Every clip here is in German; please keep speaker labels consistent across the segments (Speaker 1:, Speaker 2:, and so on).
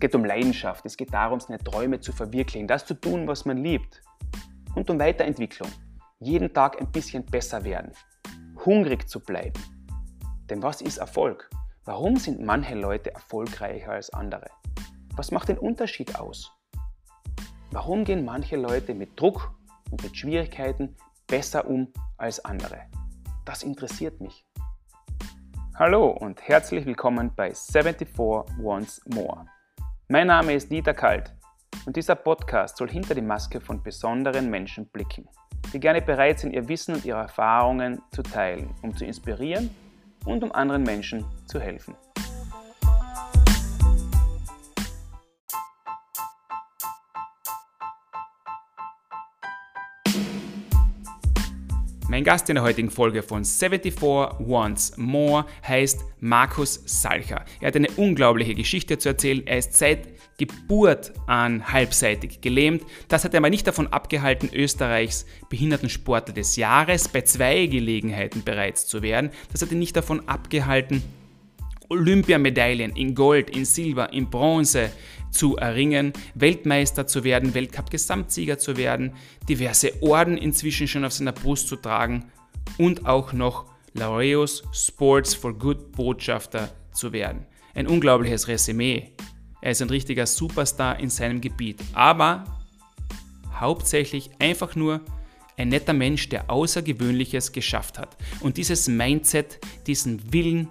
Speaker 1: geht um Leidenschaft, es geht darum, seine Träume zu verwirklichen, das zu tun, was man liebt. Und um Weiterentwicklung. Jeden Tag ein bisschen besser werden. Hungrig zu bleiben. Denn was ist Erfolg? Warum sind manche Leute erfolgreicher als andere? Was macht den Unterschied aus? Warum gehen manche Leute mit Druck und mit Schwierigkeiten besser um als andere? Das interessiert mich. Hallo und herzlich willkommen bei 74 Once More. Mein Name ist Dieter Kalt und dieser Podcast soll hinter die Maske von besonderen Menschen blicken, die gerne bereit sind, ihr Wissen und ihre Erfahrungen zu teilen, um zu inspirieren und um anderen Menschen zu helfen. Mein Gast in der heutigen Folge von 74 Once More heißt Markus Salcher. Er hat eine unglaubliche Geschichte zu erzählen. Er ist seit Geburt an halbseitig gelähmt. Das hat er aber nicht davon abgehalten, Österreichs Behindertensportler des Jahres bei zwei Gelegenheiten bereits zu werden. Das hat ihn nicht davon abgehalten, Olympiamedaillen in Gold, in Silber, in Bronze zu erringen, Weltmeister zu werden, Weltcup-Gesamtsieger zu werden, diverse Orden inzwischen schon auf seiner Brust zu tragen und auch noch Laureus Sports for Good Botschafter zu werden. Ein unglaubliches Resümee. Er ist ein richtiger Superstar in seinem Gebiet, aber hauptsächlich einfach nur ein netter Mensch, der Außergewöhnliches geschafft hat. Und dieses Mindset, diesen Willen,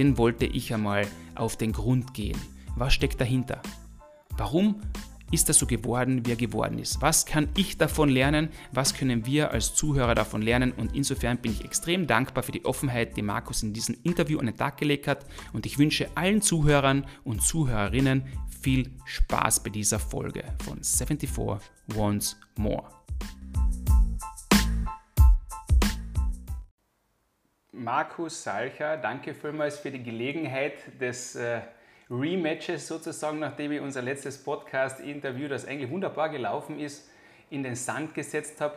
Speaker 1: den wollte ich einmal auf den Grund gehen. Was steckt dahinter? Warum ist er so geworden, wie er geworden ist? Was kann ich davon lernen? Was können wir als Zuhörer davon lernen? Und insofern bin ich extrem dankbar für die Offenheit, die Markus in diesem Interview an den Tag gelegt hat. Und ich wünsche allen Zuhörern und Zuhörerinnen viel Spaß bei dieser Folge von 74 Once More. Markus Salcher, danke vielmals für die Gelegenheit des äh, Rematches sozusagen, nachdem ich unser letztes Podcast-Interview, das eigentlich wunderbar gelaufen ist, in den Sand gesetzt habe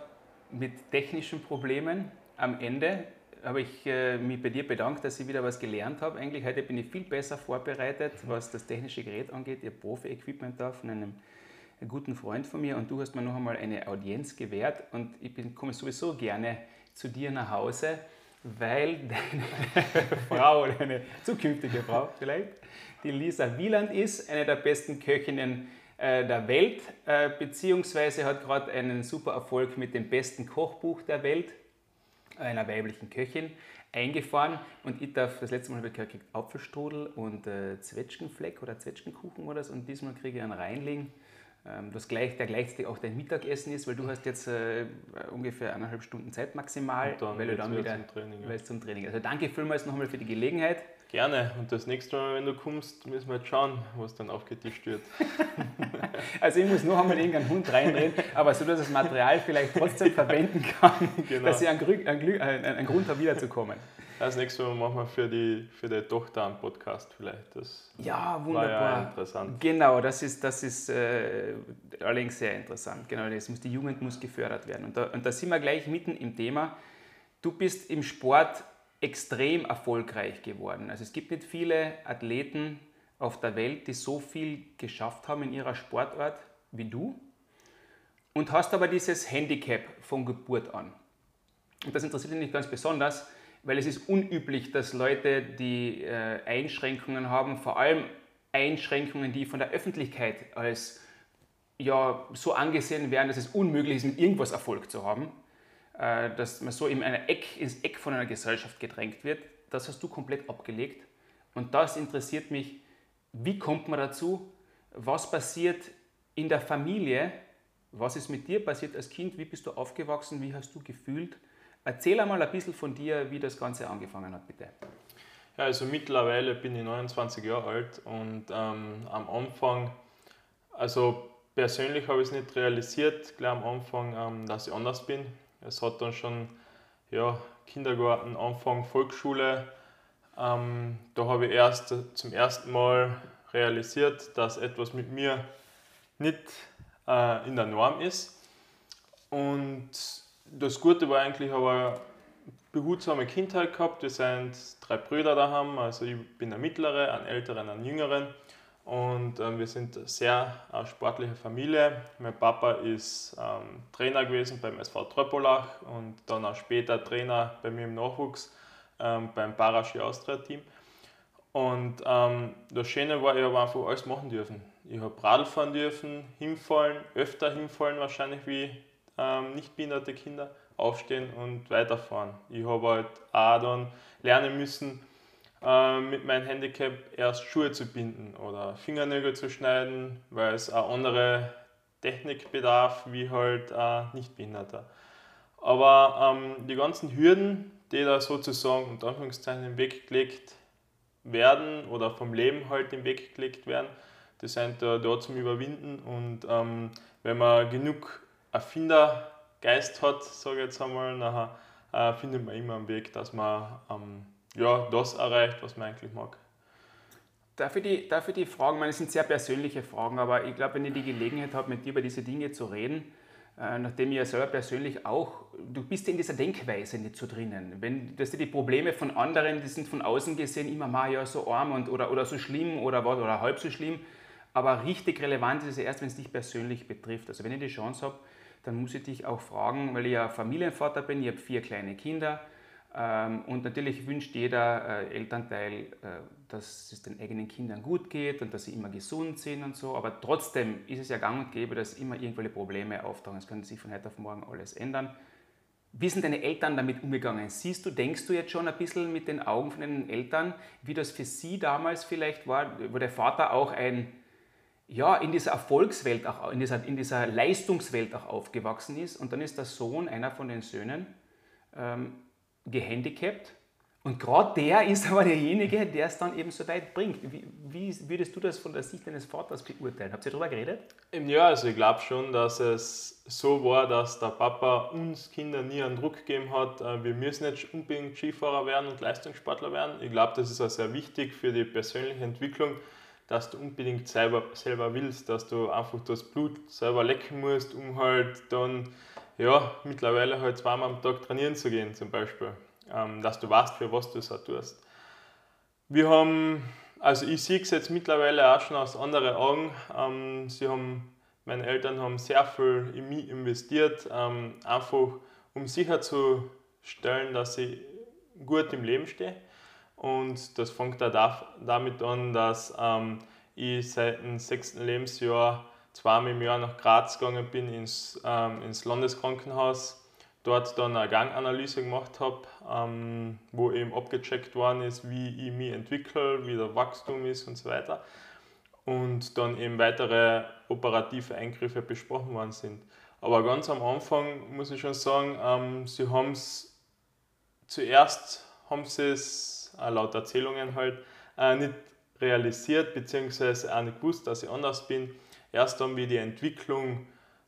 Speaker 1: mit technischen Problemen. Am Ende habe ich äh, mich bei dir bedankt, dass ich wieder was gelernt habe. Eigentlich heute bin ich viel besser vorbereitet, was das technische Gerät angeht. Ihr Profi-Equipment da von einem guten Freund von mir und du hast mir noch einmal eine Audienz gewährt und ich bin, komme sowieso gerne zu dir nach Hause, weil deine Frau, deine zukünftige Frau vielleicht, die Lisa Wieland ist, eine der besten Köchinnen äh, der Welt, äh, beziehungsweise hat gerade einen super Erfolg mit dem besten Kochbuch der Welt, einer weiblichen Köchin, eingefahren. Und ich darf, das letzte Mal habe ich gekriegt Apfelstrudel und äh, Zwetschgenfleck oder Zwetschgenkuchen oder so. Und diesmal kriege ich einen Reinling. Ähm, das gleich, der gleichzeitig auch dein Mittagessen ist, weil du hast jetzt äh, ungefähr eineinhalb Stunden Zeit maximal, weil du dann wieder zum Training, ja. zum Training. Also danke vielmals nochmal für die Gelegenheit.
Speaker 2: Gerne. Und das nächste Mal, wenn du kommst, müssen wir jetzt schauen, was dann aufgetischt wird.
Speaker 1: also ich muss noch einmal irgendeinen Hund reindrehen, aber so, dass das Material vielleicht trotzdem verwenden kann, genau. dass ich einen, Grund, einen, einen Grund habe, wiederzukommen.
Speaker 2: Das nächste Mal machen wir für die, für die Tochter einen Podcast vielleicht. Das
Speaker 1: ja, wunderbar. Ja interessant. Genau, das ist, das ist äh, allerdings sehr interessant. Genau, das muss, die Jugend muss gefördert werden. Und da, und da sind wir gleich mitten im Thema. Du bist im Sport extrem erfolgreich geworden. Also es gibt nicht viele Athleten auf der Welt, die so viel geschafft haben in ihrer Sportart wie du und hast aber dieses Handicap von Geburt an. Und das interessiert mich ganz besonders, weil es ist unüblich, dass Leute, die äh, Einschränkungen haben, vor allem Einschränkungen, die von der Öffentlichkeit als ja, so angesehen werden, dass es unmöglich ist, mit irgendwas Erfolg zu haben, äh, dass man so in einer Eck, ins Eck von einer Gesellschaft gedrängt wird. Das hast du komplett abgelegt. Und das interessiert mich, wie kommt man dazu? Was passiert in der Familie? Was ist mit dir passiert als Kind? Wie bist du aufgewachsen? Wie hast du gefühlt? Erzähl einmal ein bisschen von dir, wie das Ganze angefangen hat, bitte.
Speaker 2: Ja, also mittlerweile bin ich 29 Jahre alt und ähm, am Anfang, also persönlich habe ich es nicht realisiert, gleich am Anfang, ähm, dass ich anders bin. Es hat dann schon ja, Kindergarten, Anfang Volksschule. Ähm, da habe ich erst zum ersten Mal realisiert, dass etwas mit mir nicht äh, in der Norm ist. Und das Gute war eigentlich, ich habe eine behutsame Kindheit gehabt. Wir sind drei Brüder daheim, also ich bin der Mittlere, einen Älteren, einen Jüngeren. und ähm, wir sind eine sehr äh, sportliche Familie. Mein Papa ist ähm, Trainer gewesen beim SV Tröppelach und dann auch später Trainer bei mir im Nachwuchs ähm, beim Paraski Austria Team. Und ähm, das Schöne war, ich habe einfach alles machen dürfen. Ich habe Radl fahren dürfen, hinfallen, öfter hinfallen wahrscheinlich wie ähm, nicht behinderte Kinder, aufstehen und weiterfahren. Ich habe halt auch dann lernen müssen, äh, mit meinem Handicap erst Schuhe zu binden oder Fingernägel zu schneiden, weil es auch andere Technik bedarf, wie halt äh, Nichtbehinderter. Aber ähm, die ganzen Hürden, die da sozusagen unter Anführungszeichen im Weg gelegt werden oder vom Leben halt im Weg gelegt werden, die sind da, da zum Überwinden und ähm, wenn man genug Erfindergeist hat, sage ich jetzt einmal, nachher äh, findet man immer einen Weg, dass man ähm, ja, das erreicht, was man eigentlich mag.
Speaker 1: Darf ich die, darf ich die Fragen, meine, sind sehr persönliche Fragen, aber ich glaube, wenn ich die Gelegenheit habe, mit dir über diese Dinge zu reden, äh, nachdem ich ja selber persönlich auch, du bist in dieser Denkweise nicht so drinnen. Wenn dass die Probleme von anderen, die sind von außen gesehen immer mal ja so arm und, oder, oder so schlimm oder, oder halb so schlimm, aber richtig relevant ist es erst, wenn es dich persönlich betrifft. Also wenn ich die Chance habe, dann muss ich dich auch fragen, weil ich ja Familienvater bin, ich habe vier kleine Kinder, ähm, und natürlich wünscht jeder äh, Elternteil, äh, dass es den eigenen Kindern gut geht und dass sie immer gesund sind und so. Aber trotzdem ist es ja gang und gäbe, dass immer irgendwelche Probleme auftauchen. Es könnte sich von heute auf morgen alles ändern. Wie sind deine Eltern damit umgegangen? Siehst du, denkst du jetzt schon ein bisschen mit den Augen von den Eltern, wie das für sie damals vielleicht war, wo der Vater auch ein, ja, in dieser Erfolgswelt, auch, in, dieser, in dieser Leistungswelt auch aufgewachsen ist und dann ist der Sohn, einer von den Söhnen, ähm, gehandicapt. Und gerade der ist aber derjenige, der es dann eben so weit bringt. Wie, wie, würdest du das von der Sicht deines Vaters beurteilen? Habt ihr darüber geredet?
Speaker 2: Ja, also ich glaube schon, dass es so war, dass der Papa uns Kinder nie einen Druck gegeben hat, äh, wir müssen nicht unbedingt Skifahrer werden und Leistungssportler werden. Ich glaube, das ist auch sehr wichtig für die persönliche Entwicklung, dass du unbedingt selber, selber willst, dass du einfach das Blut selber lecken musst, um halt dann ja, mittlerweile halt zweimal am Tag trainieren zu gehen zum Beispiel, ähm, dass du weißt, für was du es auch tust. Wir haben, also ich sehe es jetzt mittlerweile auch schon aus anderen Augen. Ähm, sie haben, meine Eltern haben sehr viel in mich investiert, ähm, einfach um sicherzustellen, dass ich gut im Leben stehe. Und das fängt auch damit an, dass ähm, ich seit dem sechsten Lebensjahr zweimal im Jahr nach Graz gegangen bin, ins, ähm, ins Landeskrankenhaus, dort dann eine Ganganalyse gemacht habe, ähm, wo eben abgecheckt worden ist, wie ich mich entwickle, wie der Wachstum ist und so weiter. Und dann eben weitere operative Eingriffe besprochen worden sind. Aber ganz am Anfang muss ich schon sagen, ähm, sie haben es zuerst haben sie es, äh, laut Erzählungen halt, äh, nicht realisiert, beziehungsweise auch nicht gewusst, dass ich anders bin erst dann wie die Entwicklung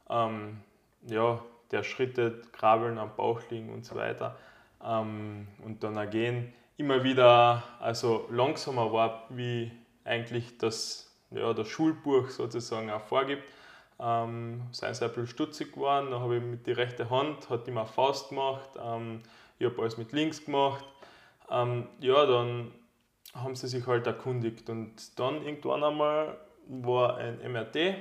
Speaker 2: ähm, ja, der Schritte, Krabbeln am Bauch liegen und so weiter ähm, und dann ergehen immer wieder also langsamer war, wie eigentlich das, ja, das Schulbuch sozusagen auch vorgibt. Ähm, sind sie ein bisschen stutzig geworden, dann habe ich mit der rechten Hand, hat immer Faust gemacht, ähm, ich habe alles mit links gemacht. Ähm, ja, dann haben sie sich halt erkundigt und dann irgendwann einmal war ein MRT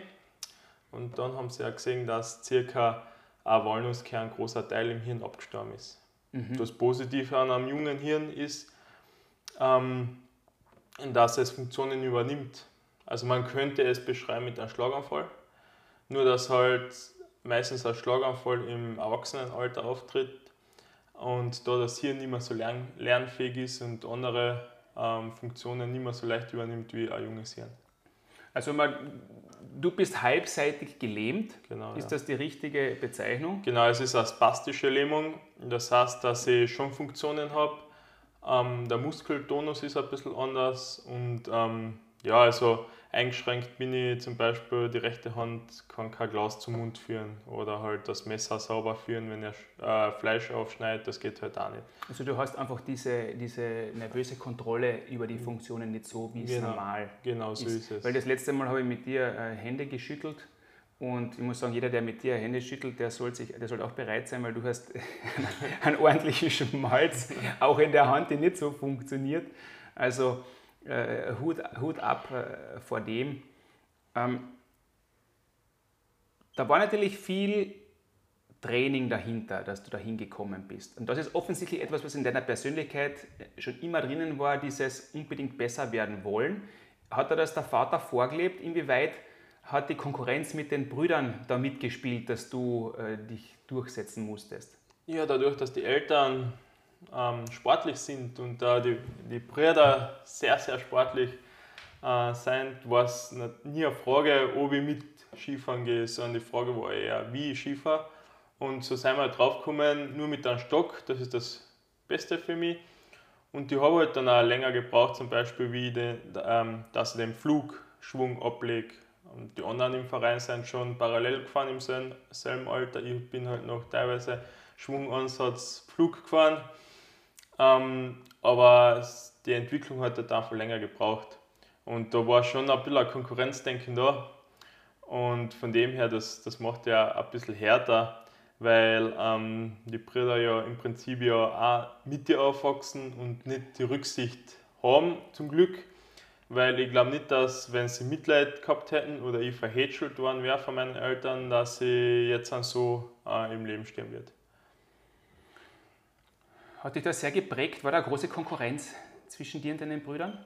Speaker 2: und dann haben sie ja gesehen, dass circa ein Walnusskern ein großer Teil im Hirn abgestorben ist. Mhm. Das Positive an einem jungen Hirn ist, ähm, dass es Funktionen übernimmt. Also man könnte es beschreiben mit einem Schlaganfall, nur dass halt meistens ein Schlaganfall im Erwachsenenalter auftritt und da das Hirn nicht mehr so lern lernfähig ist und andere ähm, Funktionen nicht mehr so leicht übernimmt wie ein junges Hirn.
Speaker 1: Also man, du bist halbseitig gelähmt.
Speaker 2: Genau,
Speaker 1: ist ja. das die richtige Bezeichnung?
Speaker 2: Genau, es ist eine spastische Lähmung. Das heißt, dass ich schon Funktionen habe. Ähm, der Muskeltonus ist ein bisschen anders und ähm, ja, also eingeschränkt bin ich zum Beispiel, die rechte Hand kann kein Glas zum Mund führen oder halt das Messer sauber führen, wenn er äh, Fleisch aufschneidet, das geht halt auch nicht.
Speaker 1: Also du hast einfach diese, diese nervöse Kontrolle über die Funktionen nicht so, wie
Speaker 2: genau,
Speaker 1: es normal
Speaker 2: Genau so ist. ist es.
Speaker 1: Weil das letzte Mal habe ich mit dir äh, Hände geschüttelt und ich muss sagen, jeder, der mit dir Hände schüttelt, der soll, sich, der soll auch bereit sein, weil du hast einen ordentlichen Schmalz, auch in der Hand, die nicht so funktioniert. Also äh, Hut, Hut ab äh, vor dem. Ähm, da war natürlich viel Training dahinter, dass du dahin gekommen bist. Und das ist offensichtlich etwas, was in deiner Persönlichkeit schon immer drinnen war, dieses unbedingt besser werden wollen. Hat er das der Vater vorgelebt? Inwieweit hat die Konkurrenz mit den Brüdern da mitgespielt, dass du äh, dich durchsetzen musstest?
Speaker 2: Ja, dadurch, dass die Eltern ähm, sportlich sind und äh, die, die Brüder sehr, sehr sportlich äh, sind, war es nie eine Frage, ob ich mit Skifahren gehe, sondern die Frage war eher, wie ich Skifahren. Und so sind wir halt draufgekommen, nur mit einem Stock, das ist das Beste für mich. Und die habe halt dann auch länger gebraucht, zum Beispiel, wie den, ähm, dass ich den Flugschwung ablege. Und die anderen im Verein sind schon parallel gefahren im selben Alter. Ich bin halt noch teilweise Schwungansatz Flug gefahren. Ähm, aber die Entwicklung hat halt einfach länger gebraucht. Und da war schon ein bisschen ein Konkurrenzdenken da. Und von dem her, das, das macht ja ein bisschen härter weil ähm, die Brüder ja im Prinzip ja auch mit dir aufwachsen und nicht die Rücksicht haben, zum Glück. Weil ich glaube nicht, dass, wenn sie Mitleid gehabt hätten oder ich verhätschelt worden wäre von meinen Eltern, dass sie jetzt dann so äh, im Leben stehen wird.
Speaker 1: Hat dich das sehr geprägt? War da eine große Konkurrenz zwischen dir und deinen Brüdern?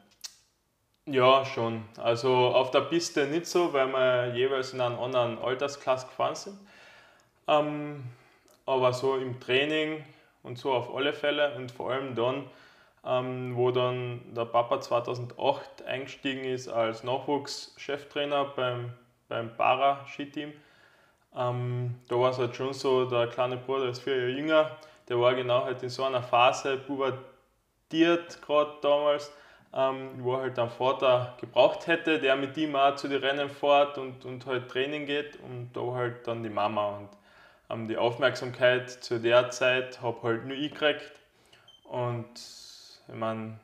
Speaker 2: Ja, schon. Also auf der Piste nicht so, weil wir jeweils in einer anderen Altersklasse gefahren sind. Ähm, aber so im Training und so auf alle Fälle und vor allem dann, ähm, wo dann der Papa 2008 eingestiegen ist als Nachwuchscheftrainer beim, beim Para-Skiteam. Ähm, da war es halt schon so, der kleine Bruder ist vier Jahre jünger, der war genau halt in so einer Phase, pubertiert gerade damals, ähm, wo er halt einen Vater gebraucht hätte, der mit ihm auch zu den Rennen fährt und, und halt Training geht und da halt dann die Mama. Und ähm, die Aufmerksamkeit zu der Zeit habe halt nur ich gekriegt. Und ich meine,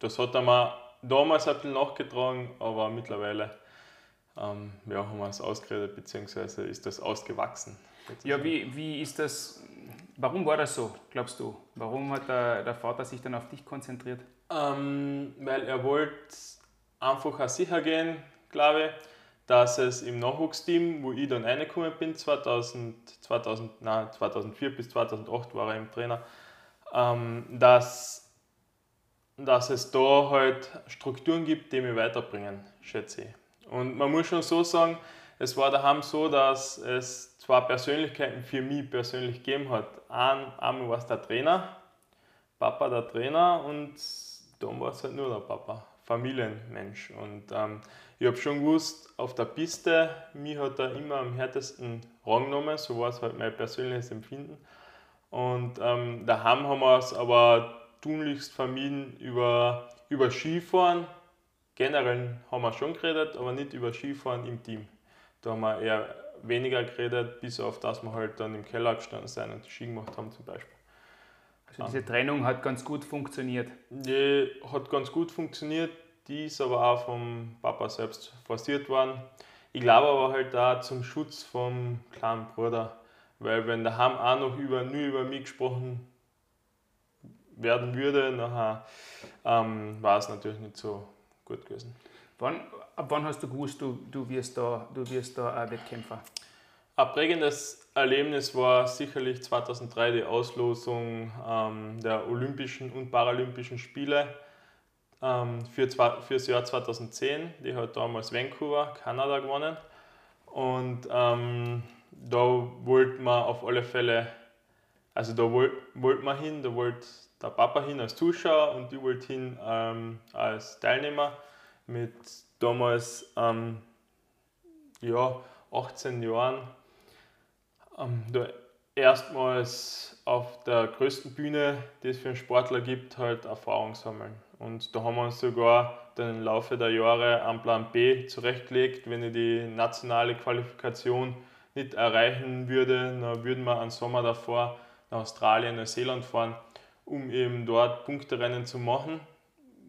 Speaker 2: das hat er mir damals ein bisschen nachgetragen, aber mittlerweile ähm, ja, haben wir es ausgeredet, beziehungsweise ist das ausgewachsen.
Speaker 1: Ja, wie, wie ist das, warum war das so, glaubst du? Warum hat der, der Vater sich dann auf dich konzentriert?
Speaker 2: Ähm, weil er wollte einfach sicher gehen, glaube ich dass es im Nachwuchsteam, wo ich dann reingekommen bin, 2000, 2000, nein, 2004 bis 2008 war er im Trainer, ähm, dass, dass es da halt Strukturen gibt, die mich weiterbringen, schätze ich. Und man muss schon so sagen, es war daheim so, dass es zwei Persönlichkeiten für mich persönlich gegeben hat. Ein, einmal war es der Trainer, Papa der Trainer und dann war es halt nur der Papa, Familienmensch. Und ähm, ich habe schon gewusst, auf der Piste, mich hat er immer am härtesten rangenommen, so war es halt mein persönliches Empfinden. Und ähm, daheim haben wir es aber tunlichst vermieden über, über Skifahren. Generell haben wir schon geredet, aber nicht über Skifahren im Team. Da haben wir eher weniger geredet, bis auf das wir halt dann im Keller gestanden sind und Ski gemacht haben zum Beispiel.
Speaker 1: Also diese Trennung hat ganz gut funktioniert?
Speaker 2: Die hat ganz gut funktioniert die ist aber auch vom Papa selbst forciert worden. Ich glaube aber halt da zum Schutz vom kleinen Bruder, weil wenn daheim auch noch über, nur über mich gesprochen werden würde, nachher ähm, war es natürlich nicht so gut gewesen.
Speaker 1: Wann, ab wann hast du gewusst, du, du, wirst, da, du wirst da ein Wettkämpfer?
Speaker 2: Ein prägendes Erlebnis war sicherlich 2003 die Auslosung ähm, der Olympischen und Paralympischen Spiele ähm, für, für das Jahr 2010. Die hat damals Vancouver, Kanada gewonnen. Und ähm, da wollte man auf alle Fälle, also da wollte wollt man hin, da wollte der Papa hin als Zuschauer und ich wollte hin ähm, als Teilnehmer mit damals ähm, ja, 18 Jahren. Ähm, da erstmals auf der größten Bühne, die es für einen Sportler gibt, halt Erfahrung sammeln. Und da haben wir uns sogar dann im Laufe der Jahre einen Plan B zurechtgelegt. Wenn ich die nationale Qualifikation nicht erreichen würde, dann würden wir einen Sommer davor nach Australien, Neuseeland fahren, um eben dort Punkterennen zu machen,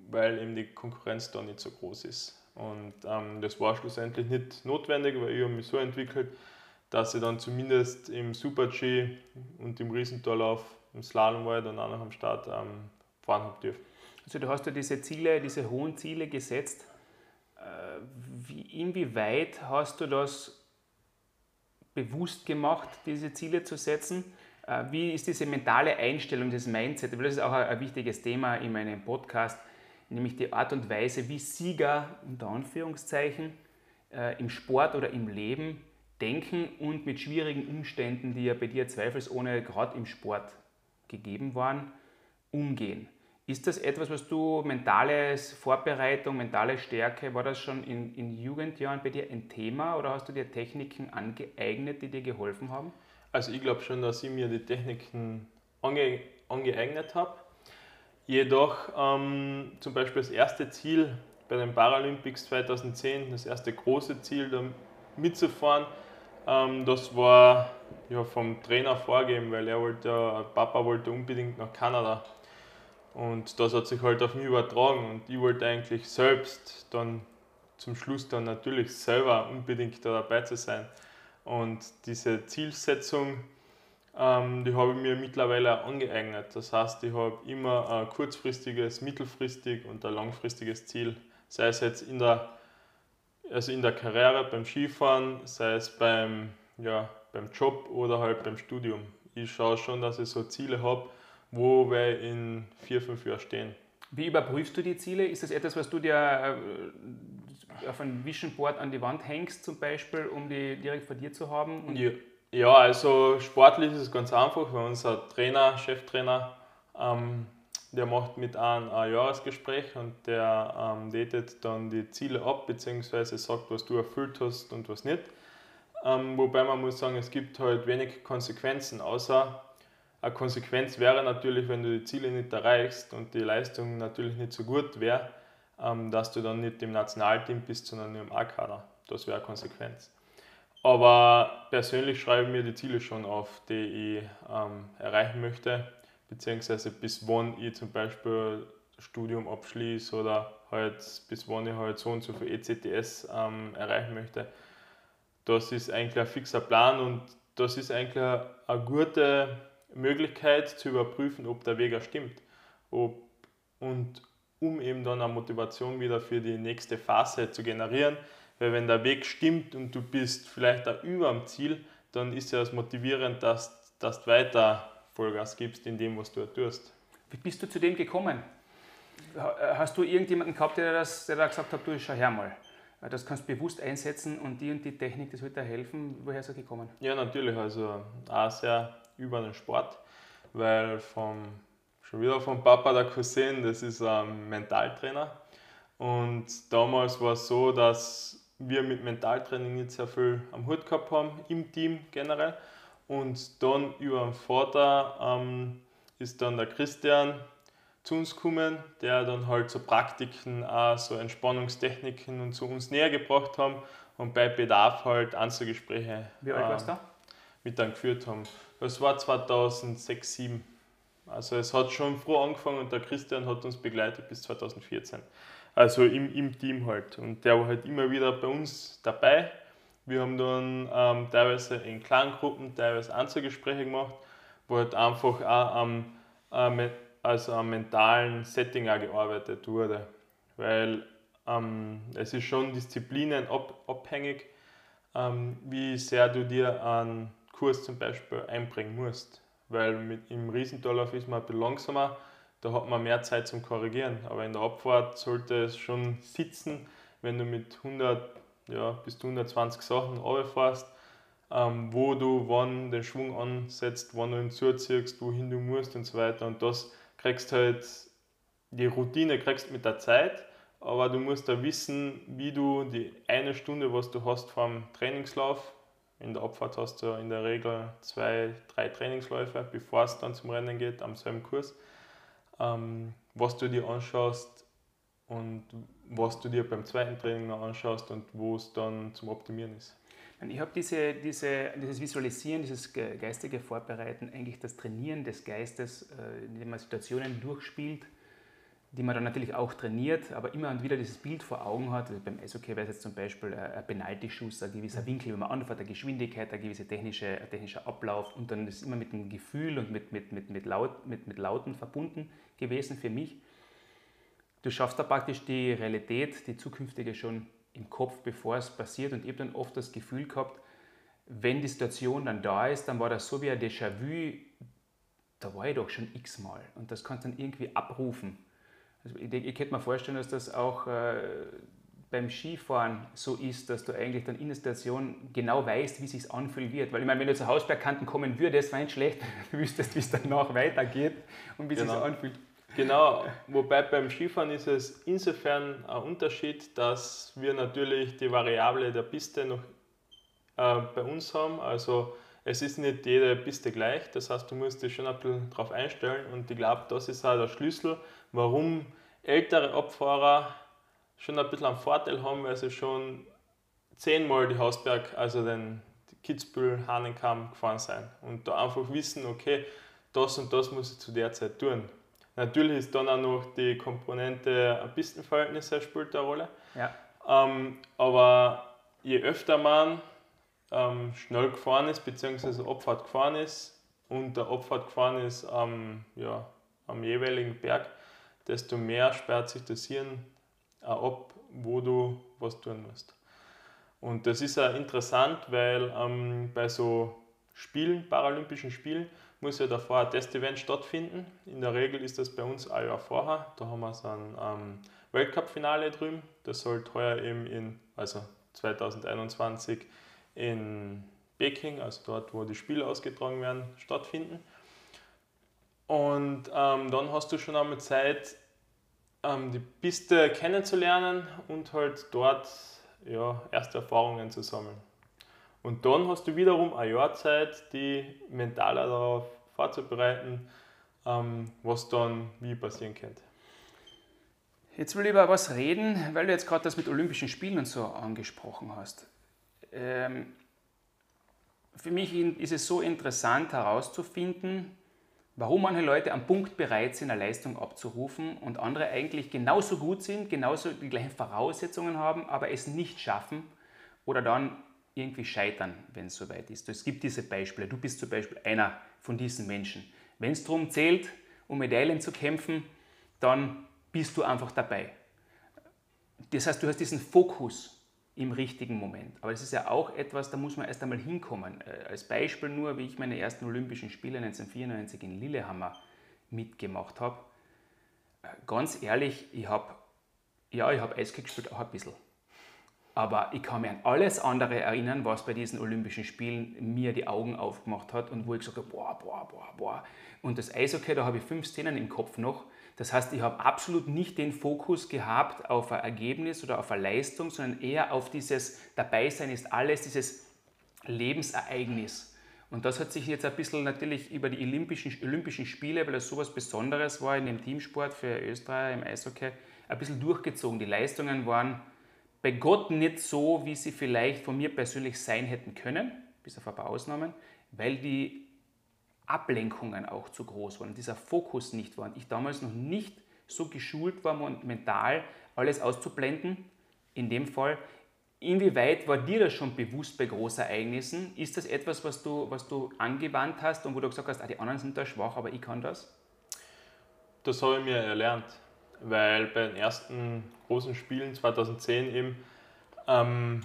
Speaker 2: weil eben die Konkurrenz da nicht so groß ist. Und ähm, das war schlussendlich nicht notwendig, weil ich habe mich so entwickelt, dass ich dann zumindest im Super-G und im Riesentorlauf, im Slalom war dann auch noch am Start ähm, fahren habe dürfen.
Speaker 1: Also du hast ja diese Ziele, diese hohen Ziele gesetzt. Äh, wie, inwieweit hast du das bewusst gemacht, diese Ziele zu setzen? Äh, wie ist diese mentale Einstellung, das Mindset? Das ist auch ein wichtiges Thema in meinem Podcast, nämlich die Art und Weise, wie Sieger unter Anführungszeichen äh, im Sport oder im Leben denken und mit schwierigen Umständen, die ja bei dir zweifelsohne gerade im Sport gegeben waren, umgehen. Ist das etwas, was du mentales Vorbereitung, mentale Stärke, war das schon in, in Jugendjahren bei dir ein Thema oder hast du dir Techniken angeeignet, die dir geholfen haben?
Speaker 2: Also ich glaube schon, dass ich mir die Techniken ange, angeeignet habe. Jedoch ähm, zum Beispiel das erste Ziel bei den Paralympics 2010, das erste große Ziel, da mitzufahren, ähm, das war ja, vom Trainer vorgegeben, weil er wollte, Papa wollte unbedingt nach Kanada. Und das hat sich halt auf mich übertragen und ich wollte eigentlich selbst dann zum Schluss dann natürlich selber unbedingt da dabei zu sein. Und diese Zielsetzung, ähm, die habe ich mir mittlerweile angeeignet. Das heißt, ich habe immer ein kurzfristiges, mittelfristig und ein langfristiges Ziel. Sei es jetzt in der, also in der Karriere, beim Skifahren, sei es beim, ja, beim Job oder halt beim Studium. Ich schaue schon, dass ich so Ziele habe, wo wir in vier, fünf Jahren stehen.
Speaker 1: Wie überprüfst du die Ziele? Ist das etwas, was du dir äh, auf ein Vision Board an die Wand hängst, zum Beispiel, um die direkt vor dir zu haben?
Speaker 2: Ja, ja, also sportlich ist es ganz einfach, weil unser Trainer, Cheftrainer, ähm, der macht mit einem ein Jahresgespräch und der ähm, datet dann die Ziele ab, beziehungsweise sagt, was du erfüllt hast und was nicht. Ähm, wobei man muss sagen, es gibt halt wenig Konsequenzen, außer eine Konsequenz wäre natürlich, wenn du die Ziele nicht erreichst und die Leistung natürlich nicht so gut wäre, ähm, dass du dann nicht im Nationalteam bist, sondern nur im A-Kader. Das wäre eine Konsequenz. Aber persönlich schreibe ich mir die Ziele schon auf, die ich ähm, erreichen möchte, beziehungsweise bis wann ich zum Beispiel Studium abschließe oder halt bis wann ich halt so und so viel ECTS ähm, erreichen möchte. Das ist eigentlich ein fixer Plan und das ist eigentlich eine gute Möglichkeit zu überprüfen, ob der Weg stimmt. Ob, und um eben dann eine Motivation wieder für die nächste Phase zu generieren. Weil wenn der Weg stimmt und du bist vielleicht auch über dem Ziel, dann ist ja das motivierend, dass, dass du weiter Vollgas gibst in dem, was du tust.
Speaker 1: Wie bist du zu dem gekommen? Hast du irgendjemanden gehabt, der, das, der da gesagt hat, du schau her mal, das kannst du bewusst einsetzen und die und die Technik, das wird dir helfen. Woher ist er gekommen?
Speaker 2: Ja, natürlich. Also auch sehr über den Sport, weil vom, schon wieder vom Papa der Cousin, das ist ein Mentaltrainer. Und damals war es so, dass wir mit Mentaltraining nicht sehr viel am Hut gehabt haben, im Team generell. Und dann über den Vater ähm, ist dann der Christian zu uns gekommen, der dann halt so Praktiken, auch so Entspannungstechniken und so uns näher gebracht haben und bei Bedarf halt Einzelgespräche
Speaker 1: Wie alt warst du? Ähm,
Speaker 2: mit dann geführt haben. Das war 2006, 2007. Also es hat schon früh angefangen und der Christian hat uns begleitet bis 2014. Also im, im Team halt. Und der war halt immer wieder bei uns dabei. Wir haben dann ähm, teilweise in kleinen Gruppen, teilweise Einzelgespräche gemacht, wo halt einfach auch am, äh, also am mentalen Setting auch gearbeitet wurde. Weil ähm, es ist schon disziplinenabhängig, ähm, wie sehr du dir an Kurs zum Beispiel einbringen musst. Weil mit, im Riesentallauf ist man ein bisschen langsamer, da hat man mehr Zeit zum Korrigieren. Aber in der Abfahrt sollte es schon sitzen, wenn du mit 100 ja, bis 120 Sachen runterfährst, ähm, wo du wann den Schwung ansetzt, wann du ihn zuziehst, wohin du musst und so weiter. Und das kriegst halt, die Routine kriegst mit der Zeit, aber du musst da wissen, wie du die eine Stunde, was du hast vom Trainingslauf, in der Abfahrt hast du in der Regel zwei, drei Trainingsläufe, bevor es dann zum Rennen geht, am selben Kurs. Ähm, was du dir anschaust und was du dir beim zweiten Training noch anschaust und wo es dann zum Optimieren ist.
Speaker 1: Ich habe diese, diese, dieses Visualisieren, dieses geistige Vorbereiten, eigentlich das Trainieren des Geistes, äh, indem man Situationen durchspielt, die man dann natürlich auch trainiert, aber immer und wieder dieses Bild vor Augen hat. Also beim Eishockey wäre es jetzt zum Beispiel ein Penalty-Schuss, ein gewisser Winkel, wenn man anfährt, eine Geschwindigkeit, ein gewisser technische, ein technischer Ablauf und dann ist es immer mit dem Gefühl und mit, mit, mit, mit, Laut, mit, mit Lauten verbunden gewesen für mich. du schaffst da praktisch die Realität, die zukünftige schon im Kopf, bevor es passiert. Und ich habe dann oft das Gefühl gehabt, wenn die Situation dann da ist, dann war das so wie ein Déjà-vu, da war ich doch schon x-mal. Und das kannst du dann irgendwie abrufen. Also ich, ich könnte mir vorstellen, dass das auch äh, beim Skifahren so ist, dass du eigentlich dann in der Station genau weißt, wie es sich anfühlen wird. Weil ich meine, wenn du zu Hausbergkanten kommen würdest, wäre nicht schlecht, du wüsstest, wie es danach weitergeht und wie es
Speaker 2: Genau.
Speaker 1: sich anfühlt.
Speaker 2: Genau, wobei beim Skifahren ist es insofern ein Unterschied, dass wir natürlich die Variable der Piste noch äh, bei uns haben. Also es ist nicht jede Piste gleich, das heißt, du musst dich schon ein bisschen darauf einstellen und ich glaube, das ist auch der Schlüssel, warum ältere Abfahrer schon ein bisschen einen Vorteil haben, weil sie schon zehnmal die Hausberg, also den Kitzbühel, Hahnenkamm gefahren sind und da einfach wissen, okay, das und das muss ich zu der Zeit tun. Natürlich ist dann auch noch die Komponente Pistenverhältnisse spielt eine Rolle.
Speaker 1: Ja.
Speaker 2: Ähm, aber je öfter man ähm, schnell gefahren ist, beziehungsweise Abfahrt gefahren ist und der Abfahrt gefahren ist am, ja, am jeweiligen Berg, desto mehr sperrt sich das Hirn ab, wo du was tun musst. Und das ist auch interessant, weil ähm, bei so Spielen, Paralympischen Spielen, muss ja davor ein Testevent stattfinden. In der Regel ist das bei uns ein Jahr vorher. Da haben wir so ein ähm, Weltcup-Finale drüben. Das soll heuer eben in, also 2021 in Peking, also dort, wo die Spiele ausgetragen werden, stattfinden. Und ähm, dann hast du schon einmal Zeit, ähm, die Piste kennenzulernen und halt dort ja, erste Erfahrungen zu sammeln. Und dann hast du wiederum ein Jahr Zeit, die mental auch darauf vorzubereiten, ähm, was dann wie passieren könnte.
Speaker 1: Jetzt will ich über was reden, weil du jetzt gerade das mit Olympischen Spielen und so angesprochen hast. Ähm, für mich ist es so interessant herauszufinden, warum manche Leute am Punkt bereit sind, eine Leistung abzurufen und andere eigentlich genauso gut sind, genauso die gleichen Voraussetzungen haben, aber es nicht schaffen oder dann irgendwie scheitern, wenn es soweit ist. Es gibt diese Beispiele. Du bist zum Beispiel einer von diesen Menschen. Wenn es darum zählt, um Medaillen zu kämpfen, dann bist du einfach dabei. Das heißt, du hast diesen Fokus im richtigen Moment. Aber das ist ja auch etwas, da muss man erst einmal hinkommen. Äh, Als Beispiel nur, wie ich meine ersten Olympischen Spiele 1994 in Lillehammer mitgemacht habe. Äh, Ganz ehrlich, ich habe ja, habe Eishockey gespielt, auch ein bisschen. Aber ich kann mich an alles andere erinnern, was bei diesen Olympischen Spielen mir die Augen aufgemacht hat und wo ich gesagt habe, boah, boah, boah, boah. Und das Eishockey, da habe ich fünf Szenen im Kopf noch. Das heißt, ich habe absolut nicht den Fokus gehabt auf ein Ergebnis oder auf eine Leistung, sondern eher auf dieses Dabeisein ist alles, dieses Lebensereignis. Und das hat sich jetzt ein bisschen natürlich über die Olympischen, Olympischen Spiele, weil das sowas Besonderes war in dem Teamsport für Österreich im Eishockey, ein bisschen durchgezogen. Die Leistungen waren bei Gott nicht so, wie sie vielleicht von mir persönlich sein hätten können, bis auf ein paar Ausnahmen, weil die Ablenkungen auch zu groß waren, dieser Fokus nicht war. Und ich damals noch nicht so geschult war, mental alles auszublenden. In dem Fall, inwieweit war dir das schon bewusst bei Großereignissen? Ist das etwas, was du, was du angewandt hast und wo du gesagt hast, ah, die anderen sind da schwach, aber ich kann das?
Speaker 2: Das habe ich mir erlernt, weil bei den ersten großen Spielen 2010 eben, ähm,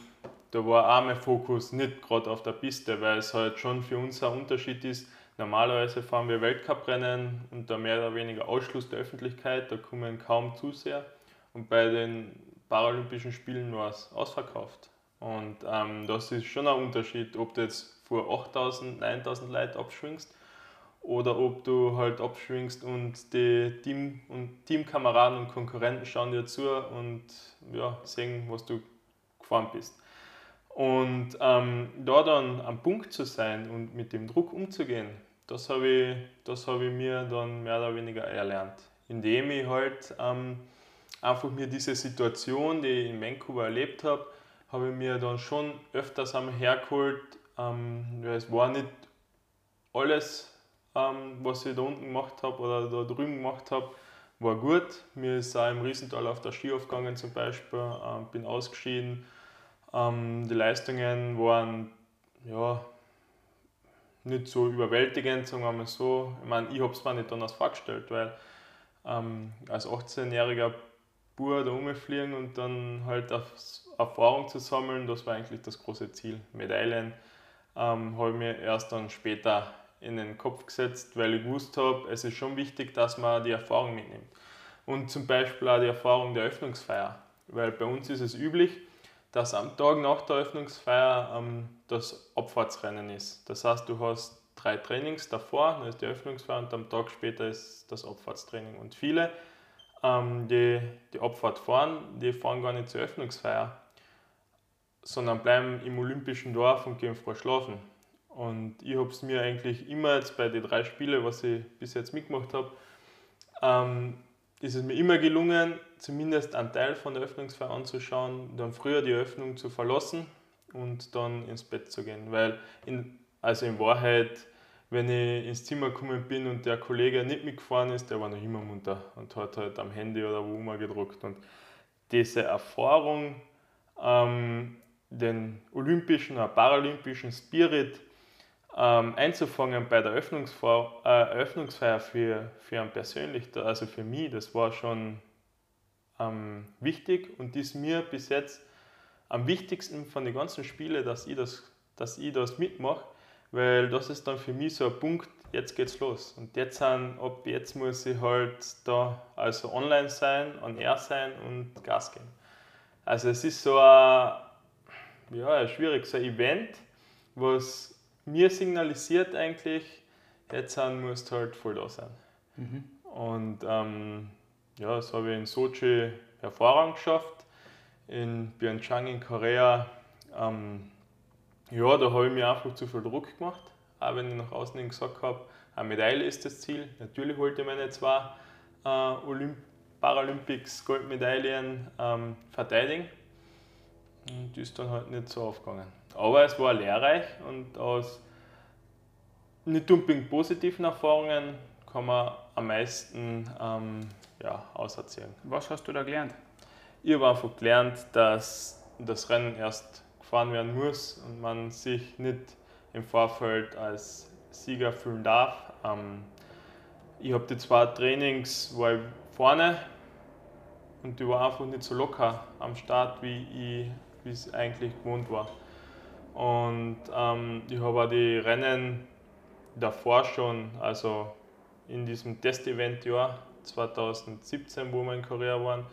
Speaker 2: da war auch mein Fokus nicht gerade auf der Piste, weil es halt schon für uns ein Unterschied ist. Normalerweise fahren wir Weltcuprennen unter mehr oder weniger Ausschluss der Öffentlichkeit, da kommen kaum Zuseher. Und bei den Paralympischen Spielen war es ausverkauft. Und ähm, das ist schon ein Unterschied, ob du jetzt vor 8000, 9000 Leuten abschwingst oder ob du halt abschwingst und die Team und Teamkameraden und Konkurrenten schauen dir zu und ja, sehen, was du gefahren bist. Und ähm, da dann am Punkt zu sein und mit dem Druck umzugehen, das habe ich, habe ich mir dann mehr oder weniger erlernt. Indem ich halt ähm, einfach mir diese Situation, die ich in Vancouver erlebt habe, habe ich mir dann schon öfters einmal hergeholt. Ähm, es war nicht alles, ähm, was ich da unten gemacht habe oder da drüben gemacht habe, war gut. Mir ist auch im Riesental auf der Ski aufgegangen zum Beispiel, ähm, bin ausgeschieden. Ähm, die Leistungen waren ja, nicht so überwältigend, sagen wir mal so. Ich meine, ich habe es mir nicht anders vorgestellt, weil ähm, als 18-Jähriger pur da rumfliegen und dann halt Erfahrung zu sammeln, das war eigentlich das große Ziel. Medaillen ähm, habe ich mir erst dann später in den Kopf gesetzt, weil ich gewusst habe, es ist schon wichtig, dass man die Erfahrung mitnimmt. Und zum Beispiel auch die Erfahrung der Öffnungsfeier, weil bei uns ist es üblich, dass am Tag nach der Öffnungsfeier ähm, das Abfahrtsrennen ist. Das heißt, du hast drei Trainings davor, dann ist die Öffnungsfeier und am Tag später ist das Abfahrtstraining. Und viele, ähm, die die Abfahrt fahren, die fahren gar nicht zur Öffnungsfeier, sondern bleiben im olympischen Dorf und gehen früh schlafen. Und ich habe es mir eigentlich immer jetzt bei den drei Spielen, was ich bis jetzt mitgemacht habe, ähm, ist es mir immer gelungen, zumindest einen Teil von der Öffnungsfeier anzuschauen, dann früher die Öffnung zu verlassen und dann ins Bett zu gehen. Weil, in, also in Wahrheit, wenn ich ins Zimmer gekommen bin und der Kollege nicht mitgefahren ist, der war noch immer munter und hat halt am Handy oder wo immer gedruckt. Und diese Erfahrung, ähm, den olympischen oder paralympischen Spirit ähm, einzufangen bei der Eröffnungsfeier, äh, Eröffnungsfeier für, für einen persönlich, also für mich, das war schon ähm, wichtig und ist mir bis jetzt am wichtigsten von den ganzen Spielen, dass ich das, dass ich das mitmache, weil das ist dann für mich so ein Punkt, jetzt geht's los. Und jetzt sind, ab jetzt muss ich halt da also online sein, on air sein und Gas geben. Also es ist so ein, ja, ein schwieriges Event, was mir signalisiert eigentlich, jetzt musst du halt voll da sein. Mhm. Und ähm, ja, das habe ich in Sochi hervorragend geschafft. In Pyeongchang in Korea, ähm, ja, da habe ich mir einfach zu viel Druck gemacht. Auch wenn ich nach außen hin gesagt habe, eine Medaille ist das Ziel. Natürlich wollte ich meine zwei äh, Olymp Paralympics Goldmedaillen ähm, verteidigen. Und die ist dann halt nicht so aufgegangen. Aber es war lehrreich und aus nicht dumping positiven Erfahrungen kann man am meisten ähm, ja, auserzählen.
Speaker 1: Was hast du da gelernt?
Speaker 2: Ich habe einfach gelernt, dass das Rennen erst gefahren werden muss und man sich nicht im Vorfeld als Sieger fühlen darf. Ähm, ich habe die zwei Trainings war ich vorne und die war einfach nicht so locker am Start, wie ich es eigentlich gewohnt war. Und ähm, ich habe auch die Rennen davor schon, also in diesem Testevent-Jahr 2017, wo wir in Korea waren,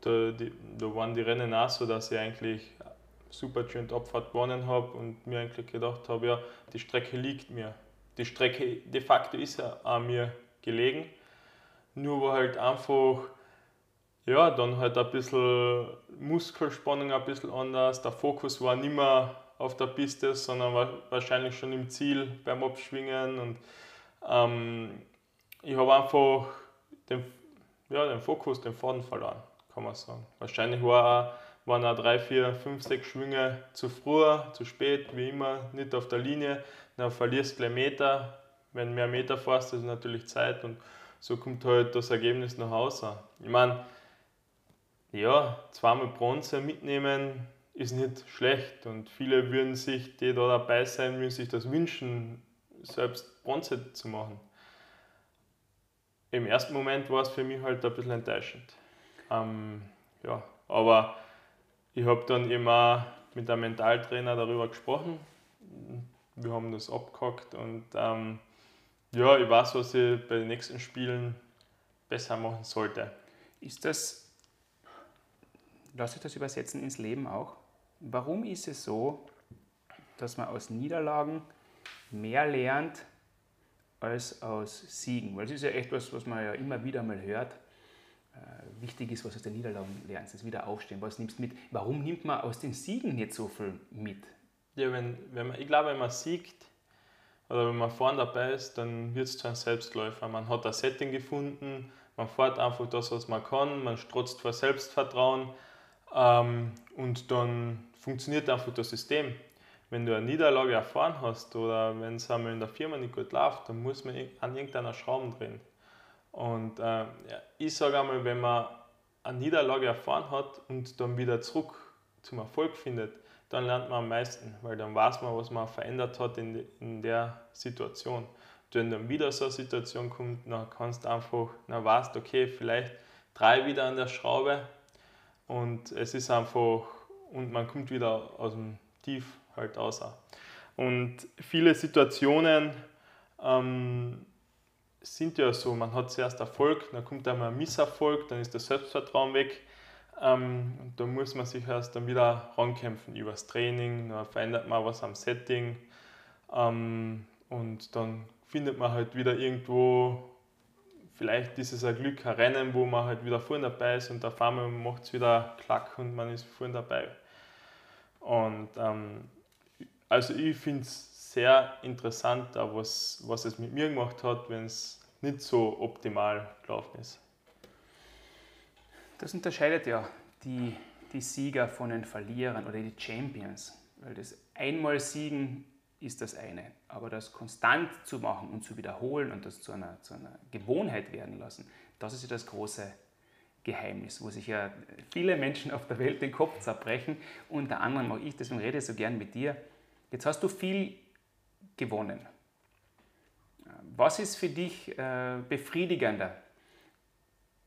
Speaker 2: da, die, da waren die Rennen auch so, dass ich eigentlich super schön Abfahrt gewonnen habe und mir eigentlich gedacht habe, ja, die Strecke liegt mir. Die Strecke de facto ist ja an mir gelegen. Nur war halt einfach, ja, dann halt ein bisschen Muskelspannung ein bisschen anders. Der Fokus war nicht mehr auf der Piste, sondern wahrscheinlich schon im Ziel beim Abschwingen. Und ähm, ich habe einfach den, ja, den Fokus, den Faden verloren, kann man sagen. Wahrscheinlich war, waren auch drei, vier, fünf, sechs Schwünge zu früh, zu spät, wie immer, nicht auf der Linie. Dann verlierst du Meter. Wenn mehr Meter fährst, ist natürlich Zeit und so kommt halt das Ergebnis nach Hause. Ich meine, ja, zweimal Bronze mitnehmen, ist nicht schlecht und viele würden sich, die da dabei sein, würden sich das wünschen, selbst Bronze zu machen. Im ersten Moment war es für mich halt ein bisschen enttäuschend. Ähm, ja, aber ich habe dann immer mit einem Mentaltrainer darüber gesprochen. Wir haben das abgehackt und ähm, ja, ich weiß, was ich bei den nächsten Spielen besser machen sollte.
Speaker 1: Ist das, lass ich das übersetzen ins Leben auch? Warum ist es so, dass man aus Niederlagen mehr lernt als aus Siegen? Weil es ist ja etwas, was man ja immer wieder mal hört. Äh, wichtig ist, was aus den Niederlagen lernst, das Wiederaufstehen. Was nimmst mit? Warum nimmt man aus den Siegen nicht so viel mit?
Speaker 2: Ja, wenn, wenn man, ich glaube, wenn man siegt oder wenn man vorne dabei ist, dann wird es zu einem Selbstläufer. Man hat ein Setting gefunden, man fährt einfach das, was man kann, man strotzt vor Selbstvertrauen ähm, und dann funktioniert einfach das System. Wenn du eine Niederlage erfahren hast oder wenn es einmal in der Firma nicht gut läuft, dann muss man an irgendeiner Schrauben drehen. Und äh, ja, ich sage einmal, wenn man eine Niederlage erfahren hat und dann wieder zurück zum Erfolg findet, dann lernt man am meisten, weil dann weiß man, was man verändert hat in, in der Situation. Und wenn dann wieder so eine Situation kommt, dann kannst du einfach, dann weißt okay, vielleicht drei wieder an der Schraube und es ist einfach, und man kommt wieder aus dem Tief halt raus. Und viele Situationen ähm, sind ja so, man hat zuerst Erfolg, dann kommt einmal ein Misserfolg, dann ist das Selbstvertrauen weg. Ähm, und da muss man sich erst dann wieder rankämpfen übers Training, dann verändert man was am Setting ähm, und dann findet man halt wieder irgendwo, vielleicht ist es ein Glück, ein Rennen, wo man halt wieder vorne dabei ist und auf einmal macht es wieder Klack und man ist vorne dabei. Und ähm, also ich finde es sehr interessant, was, was es mit mir gemacht hat, wenn es nicht so optimal gelaufen ist.
Speaker 1: Das unterscheidet ja die, die Sieger von den Verlierern oder die Champions. Weil das einmal Siegen ist das eine. Aber das konstant zu machen und zu wiederholen und das zu einer, zu einer Gewohnheit werden lassen, das ist ja das große Geheimnis, wo sich ja viele Menschen auf der Welt den Kopf zerbrechen. Unter anderem auch ich, deswegen rede ich so gern mit dir. Jetzt hast du viel gewonnen. Was ist für dich äh, befriedigender?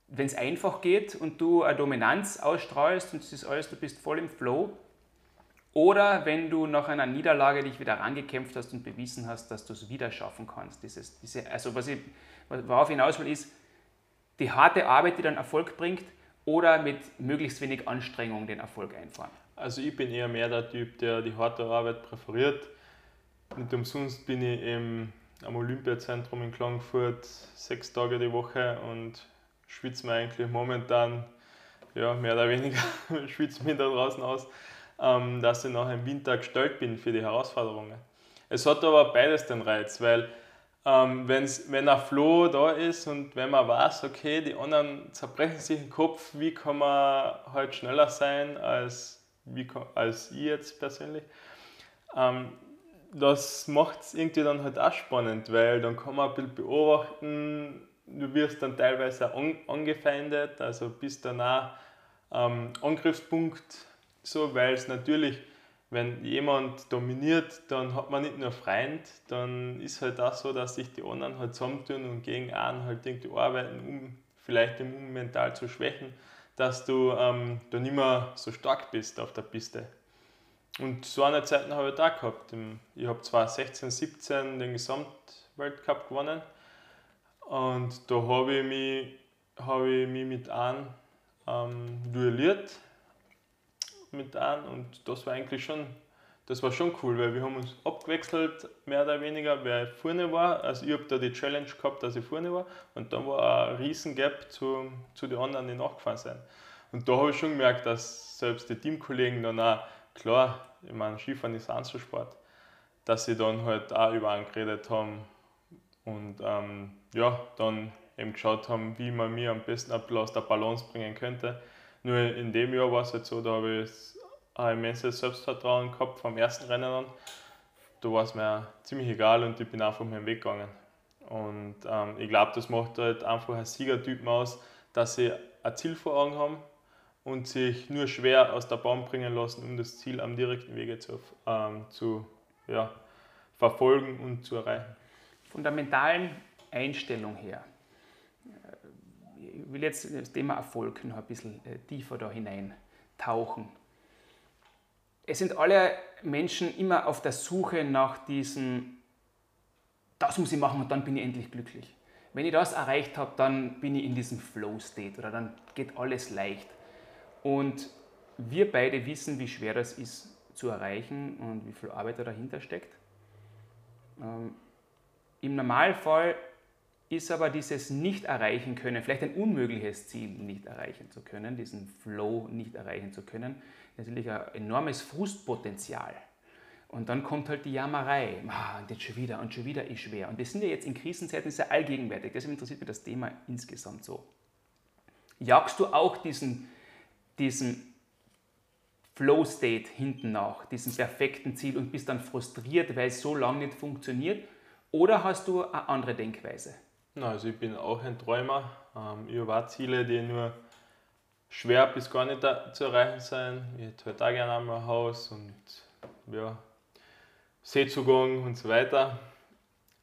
Speaker 1: Wenn es einfach geht und du eine Dominanz ausstrahlst und es ist alles, du bist voll im Flow, oder wenn du nach einer Niederlage dich wieder rangekämpft hast und bewiesen hast, dass du es wieder schaffen kannst. Dieses, diese, also was ich, worauf ich hinaus will, ist die harte Arbeit, die dann Erfolg bringt, oder mit möglichst wenig Anstrengung den Erfolg einfahren.
Speaker 2: Also ich bin eher mehr der Typ, der die harte Arbeit präferiert. Nicht umsonst bin ich im, am Olympiazentrum in Klagenfurt sechs Tage die Woche und schwitze mir eigentlich momentan ja, mehr oder weniger schwitze mich da draußen aus dass ich nachher im Winter gestellt bin für die Herausforderungen. Es hat aber beides den Reiz, weil ähm, wenn's, wenn ein Flow da ist und wenn man weiß, okay, die anderen zerbrechen sich den Kopf, wie kann man halt schneller sein als, wie, als ich jetzt persönlich, ähm, das macht es irgendwie dann halt auch spannend, weil dann kann man ein bisschen beobachten, du wirst dann teilweise angefeindet, also bist danach ähm, Angriffspunkt so, weil es natürlich, wenn jemand dominiert, dann hat man nicht nur Freund, dann ist halt auch so, dass sich die anderen halt zusammentun und gegen einen halt irgendwie arbeiten, um vielleicht um mental zu schwächen, dass du ähm, dann nicht mehr so stark bist auf der Piste. Und so eine Zeit habe ich da gehabt. Ich habe zwar 16, 17 den Gesamtweltcup gewonnen und da habe ich mich, hab ich mich mit einem ähm, duelliert mit an und das war eigentlich schon, das war schon cool, weil wir haben uns abgewechselt, mehr oder weniger, wer vorne war. Also ich habe da die Challenge gehabt, dass ich vorne war und dann war ein riesen Gap zu, zu den anderen, die nachgefahren sind. Und da habe ich schon gemerkt, dass selbst die Teamkollegen dann auch, klar, ich meine, Skifahren ist Einzelsport, dass sie dann halt auch über einen geredet haben und ähm, ja, dann eben geschaut haben, wie man mir am besten ein bisschen aus der Balance bringen könnte. Nur in dem Jahr war es halt so, da habe ich ein immenses Selbstvertrauen gehabt vom ersten Rennen an. Da war es mir ziemlich egal und ich bin einfach meinen Weg gegangen. Und ähm, ich glaube, das macht halt einfach ein Siegertypen aus, dass sie ein Ziel vor Augen haben und sich nur schwer aus der Bahn bringen lassen, um das Ziel am direkten Wege zu, ähm, zu ja, verfolgen und zu erreichen.
Speaker 1: Von der mentalen Einstellung her, ich will jetzt das Thema Erfolg noch ein bisschen äh, tiefer da hinein tauchen. Es sind alle Menschen immer auf der Suche nach diesem, das muss ich machen und dann bin ich endlich glücklich. Wenn ich das erreicht habe, dann bin ich in diesem Flow-State oder dann geht alles leicht. Und wir beide wissen, wie schwer das ist zu erreichen und wie viel Arbeit da dahinter steckt. Ähm, Im Normalfall ist aber dieses nicht erreichen können, vielleicht ein unmögliches Ziel nicht erreichen zu können, diesen Flow nicht erreichen zu können, natürlich ein enormes Frustpotenzial. Und dann kommt halt die Jammerei. Ah, und jetzt schon wieder und schon wieder ist schwer. Und das sind ja jetzt in Krisenzeiten sehr allgegenwärtig. Deshalb interessiert mich das Thema insgesamt so. Jagst du auch diesen, diesen Flow-State hinten nach, diesen perfekten Ziel und bist dann frustriert, weil es so lange nicht funktioniert? Oder hast du eine andere Denkweise?
Speaker 2: Also ich bin auch ein Träumer. Ähm, ich habe auch Ziele, die nur schwer bis gar nicht zu erreichen sind. Ich hätte halt auch gerne einmal ein Haus und ja, Seezugang und so weiter.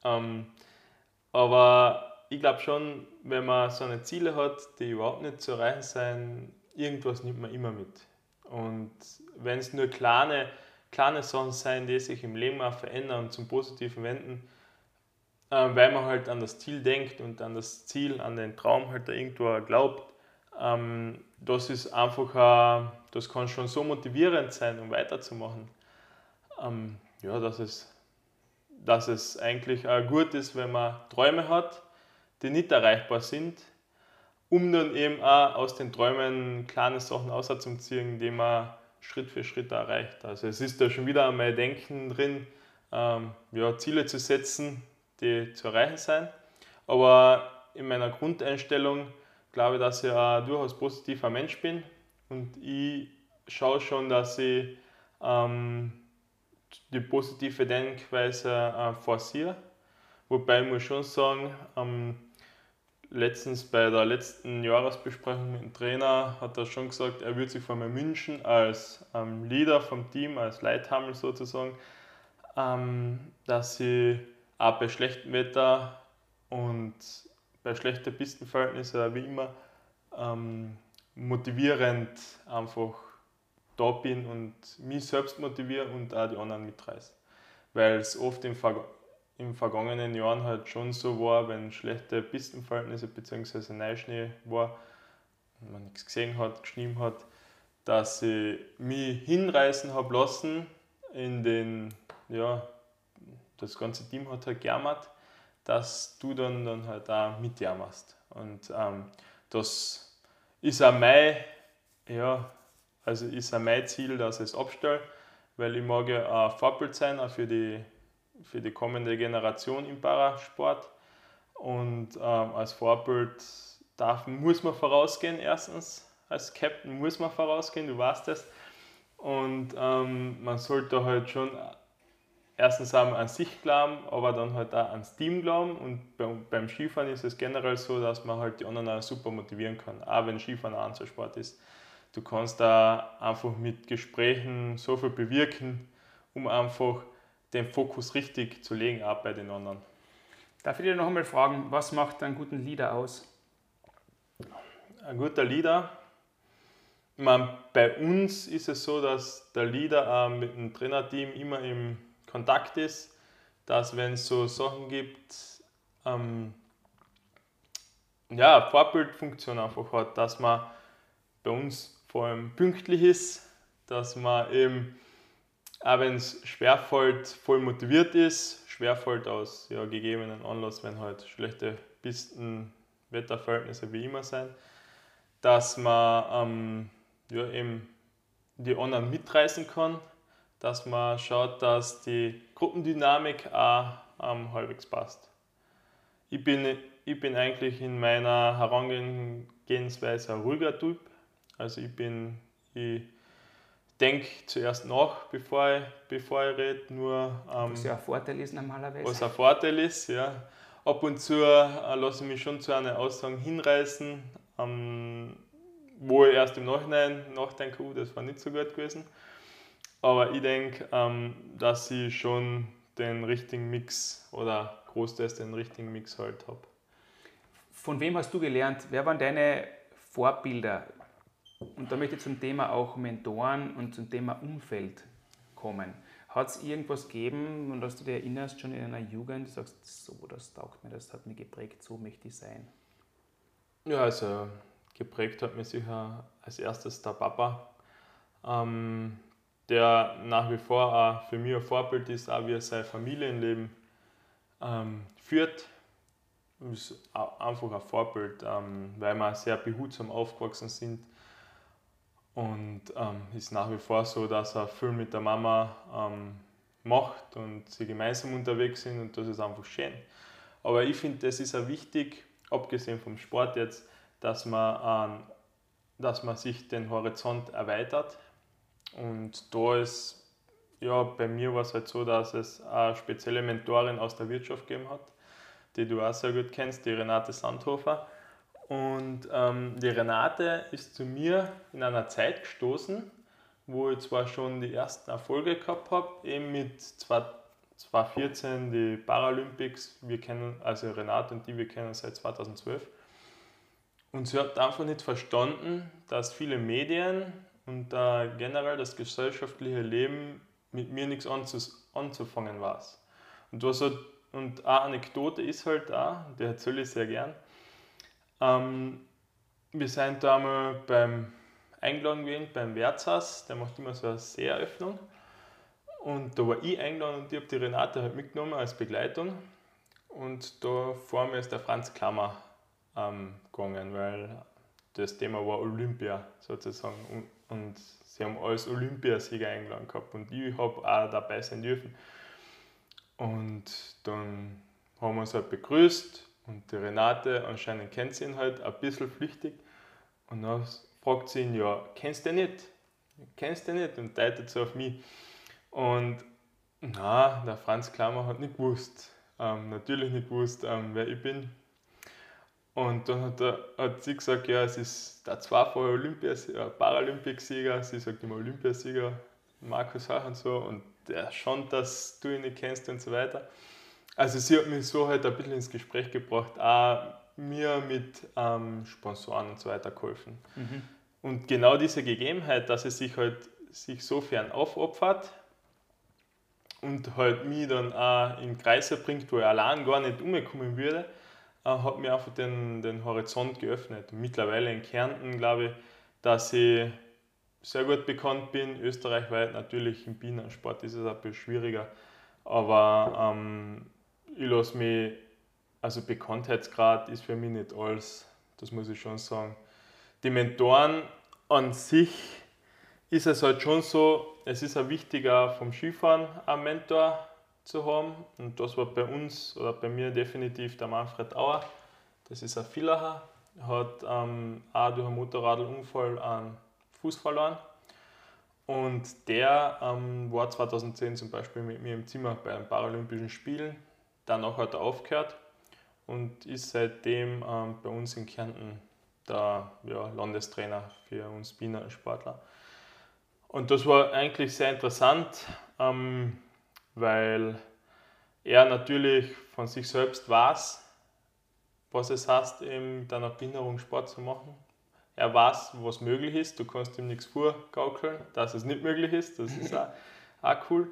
Speaker 2: Ähm, aber ich glaube schon, wenn man so eine Ziele hat, die überhaupt nicht zu erreichen sind, irgendwas nimmt man immer mit. Und wenn es nur kleine, kleine Sachen sind, die sich im Leben auch verändern und zum Positiven wenden, weil man halt an das Ziel denkt und an das Ziel, an den Traum halt irgendwo glaubt, ähm, das ist einfach, das kann schon so motivierend sein, um weiterzumachen. Ähm, ja, dass es, dass es eigentlich gut ist, wenn man Träume hat, die nicht erreichbar sind, um dann eben auch aus den Träumen kleine Sachen auszuziehen, die man Schritt für Schritt erreicht. Also es ist da schon wieder mein Denken drin, ähm, ja, Ziele zu setzen, die zu erreichen sind. Aber in meiner Grundeinstellung glaube ich, dass ich ein durchaus positiver Mensch bin und ich schaue schon, dass ich ähm, die positive Denkweise äh, forciere. Wobei ich muss schon sagen, ähm, letztens bei der letzten Jahresbesprechung mit dem Trainer hat er schon gesagt, er würde sich von mir wünschen, als ähm, Leader vom Team, als Leithammel sozusagen, ähm, dass sie auch bei schlechtem Wetter und bei schlechten Pistenverhältnissen wie immer ähm, motivierend einfach da bin und mich selbst motiviere und auch die anderen mitreiße. Weil es oft im, Ver im vergangenen Jahren halt schon so war, wenn schlechte Pistenverhältnisse bzw. Neuschnee war und man nichts gesehen hat, geschrieben hat, dass ich mich hinreißen habe lassen in den, ja, das ganze Team hat halt gejammert, dass du dann, dann halt auch mitjammerst. Und ähm, das ist auch mein, ja, also ist auch mein Ziel, dass ich es abstelle, weil ich mag ja ein Vorbild sein, auch für die, für die kommende Generation im Parasport. Und ähm, als Vorbild darf, muss man vorausgehen, erstens. Als Captain muss man vorausgehen, du weißt das. Und ähm, man sollte halt schon erstens einmal an sich glauben, aber dann halt auch ans Team glauben. Und beim Skifahren ist es generell so, dass man halt die anderen auch super motivieren kann, auch wenn Skifahren ein Einzelsport ist. Du kannst da einfach mit Gesprächen so viel bewirken, um einfach den Fokus richtig zu legen, auch bei den anderen.
Speaker 1: Darf ich dir noch einmal fragen, was macht einen guten Leader aus?
Speaker 2: Ein guter Leader, ich meine, bei uns ist es so, dass der Leader mit dem Trainerteam immer im Kontakt ist, dass wenn es so Sachen gibt, ähm, ja, Vorbildfunktion einfach hat, dass man bei uns vor allem pünktlich ist, dass man eben, auch wenn es schwerfällt, voll motiviert ist, schwerfällt aus ja, gegebenen Anlass, wenn halt schlechte Pisten, Wetterverhältnisse wie immer sein, dass man ähm, ja, eben die anderen mitreißen kann, dass man schaut, dass die Gruppendynamik auch ähm, halbwegs passt. Ich bin, ich bin eigentlich in meiner Herangehensweise ein ruhiger Typ. Also ich bin, ich denke zuerst nach, bevor ich, bevor ich rede. Nur,
Speaker 1: ähm, was ja ein Vorteil ist normalerweise.
Speaker 2: Was ein Vorteil ist, ja. Ab und zu äh, lasse ich mich schon zu einer Aussage hinreißen, ähm, wo ich erst im Nachhinein nachdenke, uh, das war nicht so gut gewesen. Aber ich denke, ähm, dass ich schon den richtigen Mix oder großteils den richtigen Mix halt habe.
Speaker 1: Von wem hast du gelernt? Wer waren deine Vorbilder? Und da möchte ich zum Thema auch Mentoren und zum Thema Umfeld kommen. Hat es irgendwas gegeben, und dass du dir erinnerst, schon in deiner Jugend, du sagst, so, das taugt mir, das hat mich geprägt, so möchte ich sein?
Speaker 2: Ja, also geprägt hat mich sicher als erstes der Papa. Ähm, der nach wie vor auch für mich ein Vorbild ist, auch wie er sein Familienleben ähm, führt. Ist einfach ein Vorbild, ähm, weil wir sehr behutsam aufgewachsen sind. Und ähm, ist nach wie vor so, dass er viel mit der Mama ähm, macht und sie gemeinsam unterwegs sind und das ist einfach schön. Aber ich finde, das ist auch wichtig, abgesehen vom Sport jetzt, dass man, dass man sich den Horizont erweitert und da ist, ja, bei mir war es halt so, dass es eine spezielle Mentorin aus der Wirtschaft gegeben hat, die du auch sehr gut kennst, die Renate Sandhofer. Und ähm, die Renate ist zu mir in einer Zeit gestoßen, wo ich zwar schon die ersten Erfolge gehabt habe, eben mit 2014 die Paralympics. Wir kennen, also Renate und die, wir kennen seit 2012. Und sie hat einfach nicht verstanden, dass viele Medien und äh, generell das gesellschaftliche Leben mit mir nichts anzufangen war. Und, was halt, und eine Anekdote ist halt auch, die erzähle ich sehr gern. Ähm, wir sind da mal beim eingeladen gewesen, beim Wirtshaus, der macht immer so eine Seeröffnung. Und da war ich eingeladen und ich habe die Renate halt mitgenommen als Begleitung. Und da vor mir ist der Franz Klammer ähm, gegangen, weil das Thema war Olympia sozusagen. Und sie haben als Olympiasieger eingeladen gehabt und ich habe auch dabei sein dürfen. Und dann haben wir uns halt begrüßt und die Renate, anscheinend kennt sie ihn halt ein bisschen flüchtig. Und dann fragt sie ihn, ja, kennst du nicht? Kennst du nicht? Und deutet so auf mich. Und na, der Franz Klammer hat nicht gewusst, ähm, natürlich nicht gewusst, ähm, wer ich bin. Und dann hat, er, hat sie gesagt, ja, es ist der zweifache Olympias äh, Paralympicsieger, sie sagt immer Olympiasieger, Markus Hach und so, und der schon, dass du ihn nicht kennst und so weiter. Also sie hat mich so halt ein bisschen ins Gespräch gebracht, auch mir mit ähm, Sponsoren und so weiter geholfen. Mhm. Und genau diese Gegebenheit, dass es sich halt sich so fern aufopfert und halt mich dann auch in Kreise bringt, wo ich allein gar nicht umkommen würde, hat mir einfach den, den Horizont geöffnet. Mittlerweile in Kärnten glaube ich, dass ich sehr gut bekannt bin, österreichweit. Natürlich im Bienensport ist es ein bisschen schwieriger, aber ähm, ich lasse mich, also Bekanntheitsgrad ist für mich nicht alles, das muss ich schon sagen. Die Mentoren an sich ist es halt schon so, es ist ein wichtiger vom Skifahren ein Mentor, zu haben. Und das war bei uns oder bei mir definitiv der Manfred Auer. Das ist ein Villacher, hat ähm, auch durch einen Motorradunfall einen Fuß verloren. Und der ähm, war 2010 zum Beispiel mit mir im Zimmer bei den Paralympischen Spielen. Danach hat er aufgehört und ist seitdem ähm, bei uns in Kärnten der ja, Landestrainer für uns Wiener Sportler. Und das war eigentlich sehr interessant. Ähm, weil er natürlich von sich selbst weiß, was es heißt, in deiner Behinderung Sport zu machen. Er weiß, was möglich ist. Du kannst ihm nichts vorgaukeln, dass es nicht möglich ist. Das ist auch, auch cool.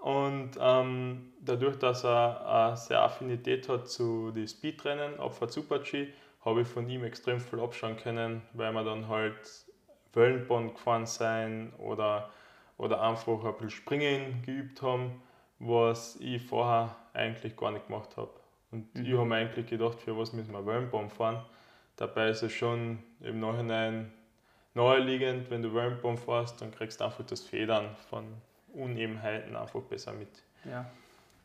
Speaker 2: Und ähm, dadurch, dass er eine sehr Affinität hat zu den Speedrennen, Abfahrt Super-G, habe ich von ihm extrem viel abschauen können, weil wir dann halt Wellenbahn gefahren sein oder, oder einfach ein bisschen Springen geübt haben was ich vorher eigentlich gar nicht gemacht habe. Und mhm. ich habe mir eigentlich gedacht, für was müssen wir Wellenbaum fahren. Dabei ist es schon im Nachhinein naheliegend, wenn du Wellenbaum fährst, dann kriegst du einfach das Federn von Unebenheiten einfach besser mit.
Speaker 1: Ja.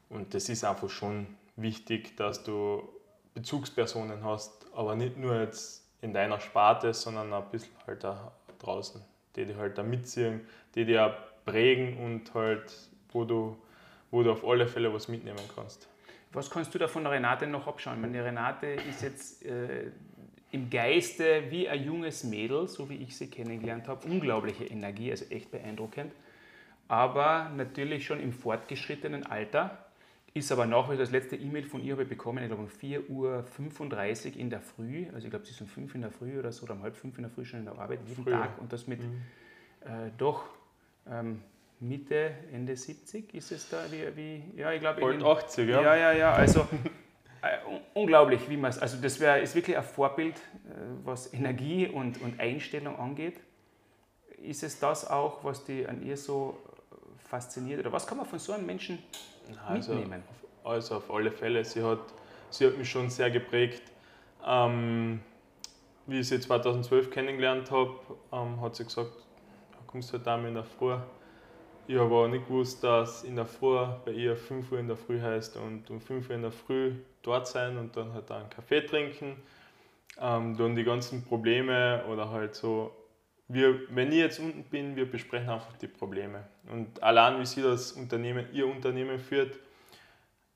Speaker 2: Und das ist einfach schon wichtig, dass du Bezugspersonen hast, aber nicht nur jetzt in deiner Sparte, sondern ein bisschen halt auch draußen, die dich halt da mitziehen, die dich auch prägen und halt, wo du wo du auf alle Fälle was mitnehmen kannst.
Speaker 1: Was kannst du da von Renate noch abschauen? Meine Renate ist jetzt äh, im Geiste wie ein junges Mädel, so wie ich sie kennengelernt habe. Unglaubliche Energie, also echt beeindruckend. Aber natürlich schon im fortgeschrittenen Alter. Ist aber nach wie das letzte E-Mail von ihr habe ich bekommen, ich glaube um 4.35 Uhr in der Früh. Also ich glaube, sie ist um 5 in der Früh oder so, oder um halb 5 in der Früh schon in der Arbeit, jeden Früher. Tag. Und das mit mhm. äh, doch ähm, Mitte, Ende 70 ist es da, wie, wie ja, ich glaube.
Speaker 2: Bald 80, ja.
Speaker 1: Ja, ja, ja, also äh, unglaublich, wie man es, also das wär, ist wirklich ein Vorbild, äh, was Energie und, und Einstellung angeht. Ist es das auch, was die an ihr so fasziniert? Oder was kann man von so einem Menschen also, mitnehmen?
Speaker 2: Also auf alle Fälle, sie hat, sie hat mich schon sehr geprägt. Ähm, wie ich sie 2012 kennengelernt habe, ähm, hat sie gesagt, kommst du halt da in der Früh ich habe auch nicht gewusst, dass in der Früh bei ihr 5 Uhr in der Früh heißt und um 5 Uhr in der Früh dort sein und dann halt einen Kaffee trinken. Ähm, dann die ganzen Probleme oder halt so. Wir, wenn ich jetzt unten bin, wir besprechen einfach die Probleme. Und allein wie sie das Unternehmen, ihr Unternehmen führt,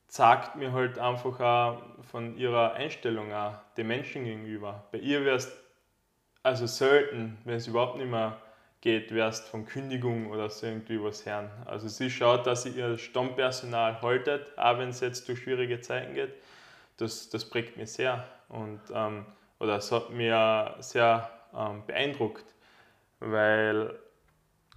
Speaker 2: zeigt mir halt einfach auch von ihrer Einstellung auch den Menschen gegenüber. Bei ihr wäre es also selten, wenn es überhaupt nicht mehr geht, wärst von Kündigung oder so irgendwie was hören. Also sie schaut, dass sie ihr Stammpersonal haltet, auch wenn es jetzt durch schwierige Zeiten geht. Das, das prägt mich sehr. Und ähm, oder es hat mich sehr ähm, beeindruckt, weil,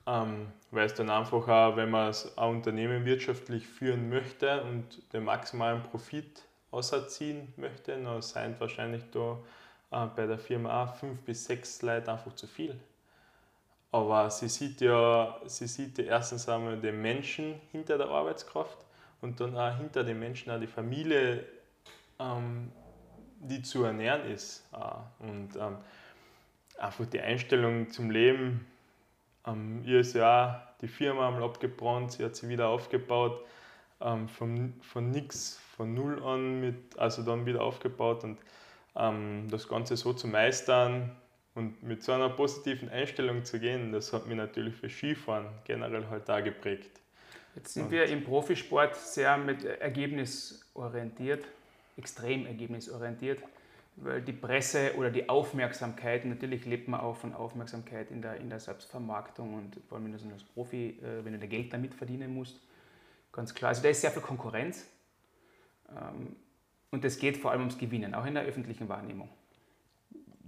Speaker 2: ähm, weil es dann einfach auch, wenn man ein Unternehmen wirtschaftlich führen möchte und den maximalen Profit ausziehen möchte, dann sind wahrscheinlich da äh, bei der Firma auch fünf bis sechs Leute einfach zu viel. Aber sie sieht ja, sie sieht ja erstens einmal den Menschen hinter der Arbeitskraft und dann auch hinter den Menschen auch die Familie, ähm, die zu ernähren ist. Und ähm, einfach die Einstellung zum Leben. Ähm, ihr ist ja auch die Firma einmal abgebrannt, sie hat sie wieder aufgebaut, ähm, von, von nichts, von null an, mit, also dann wieder aufgebaut und ähm, das Ganze so zu meistern und mit so einer positiven Einstellung zu gehen, das hat mich natürlich für Skifahren generell halt da geprägt.
Speaker 1: Jetzt sind und wir im Profisport sehr mit Ergebnis orientiert, extrem ergebnisorientiert, weil die Presse oder die Aufmerksamkeit, natürlich lebt man auch von Aufmerksamkeit in der, in der Selbstvermarktung und vor allem wenn du als Profi, äh, wenn du da Geld damit verdienen musst, ganz klar. Also da ist sehr viel Konkurrenz ähm, und es geht vor allem ums Gewinnen, auch in der öffentlichen Wahrnehmung.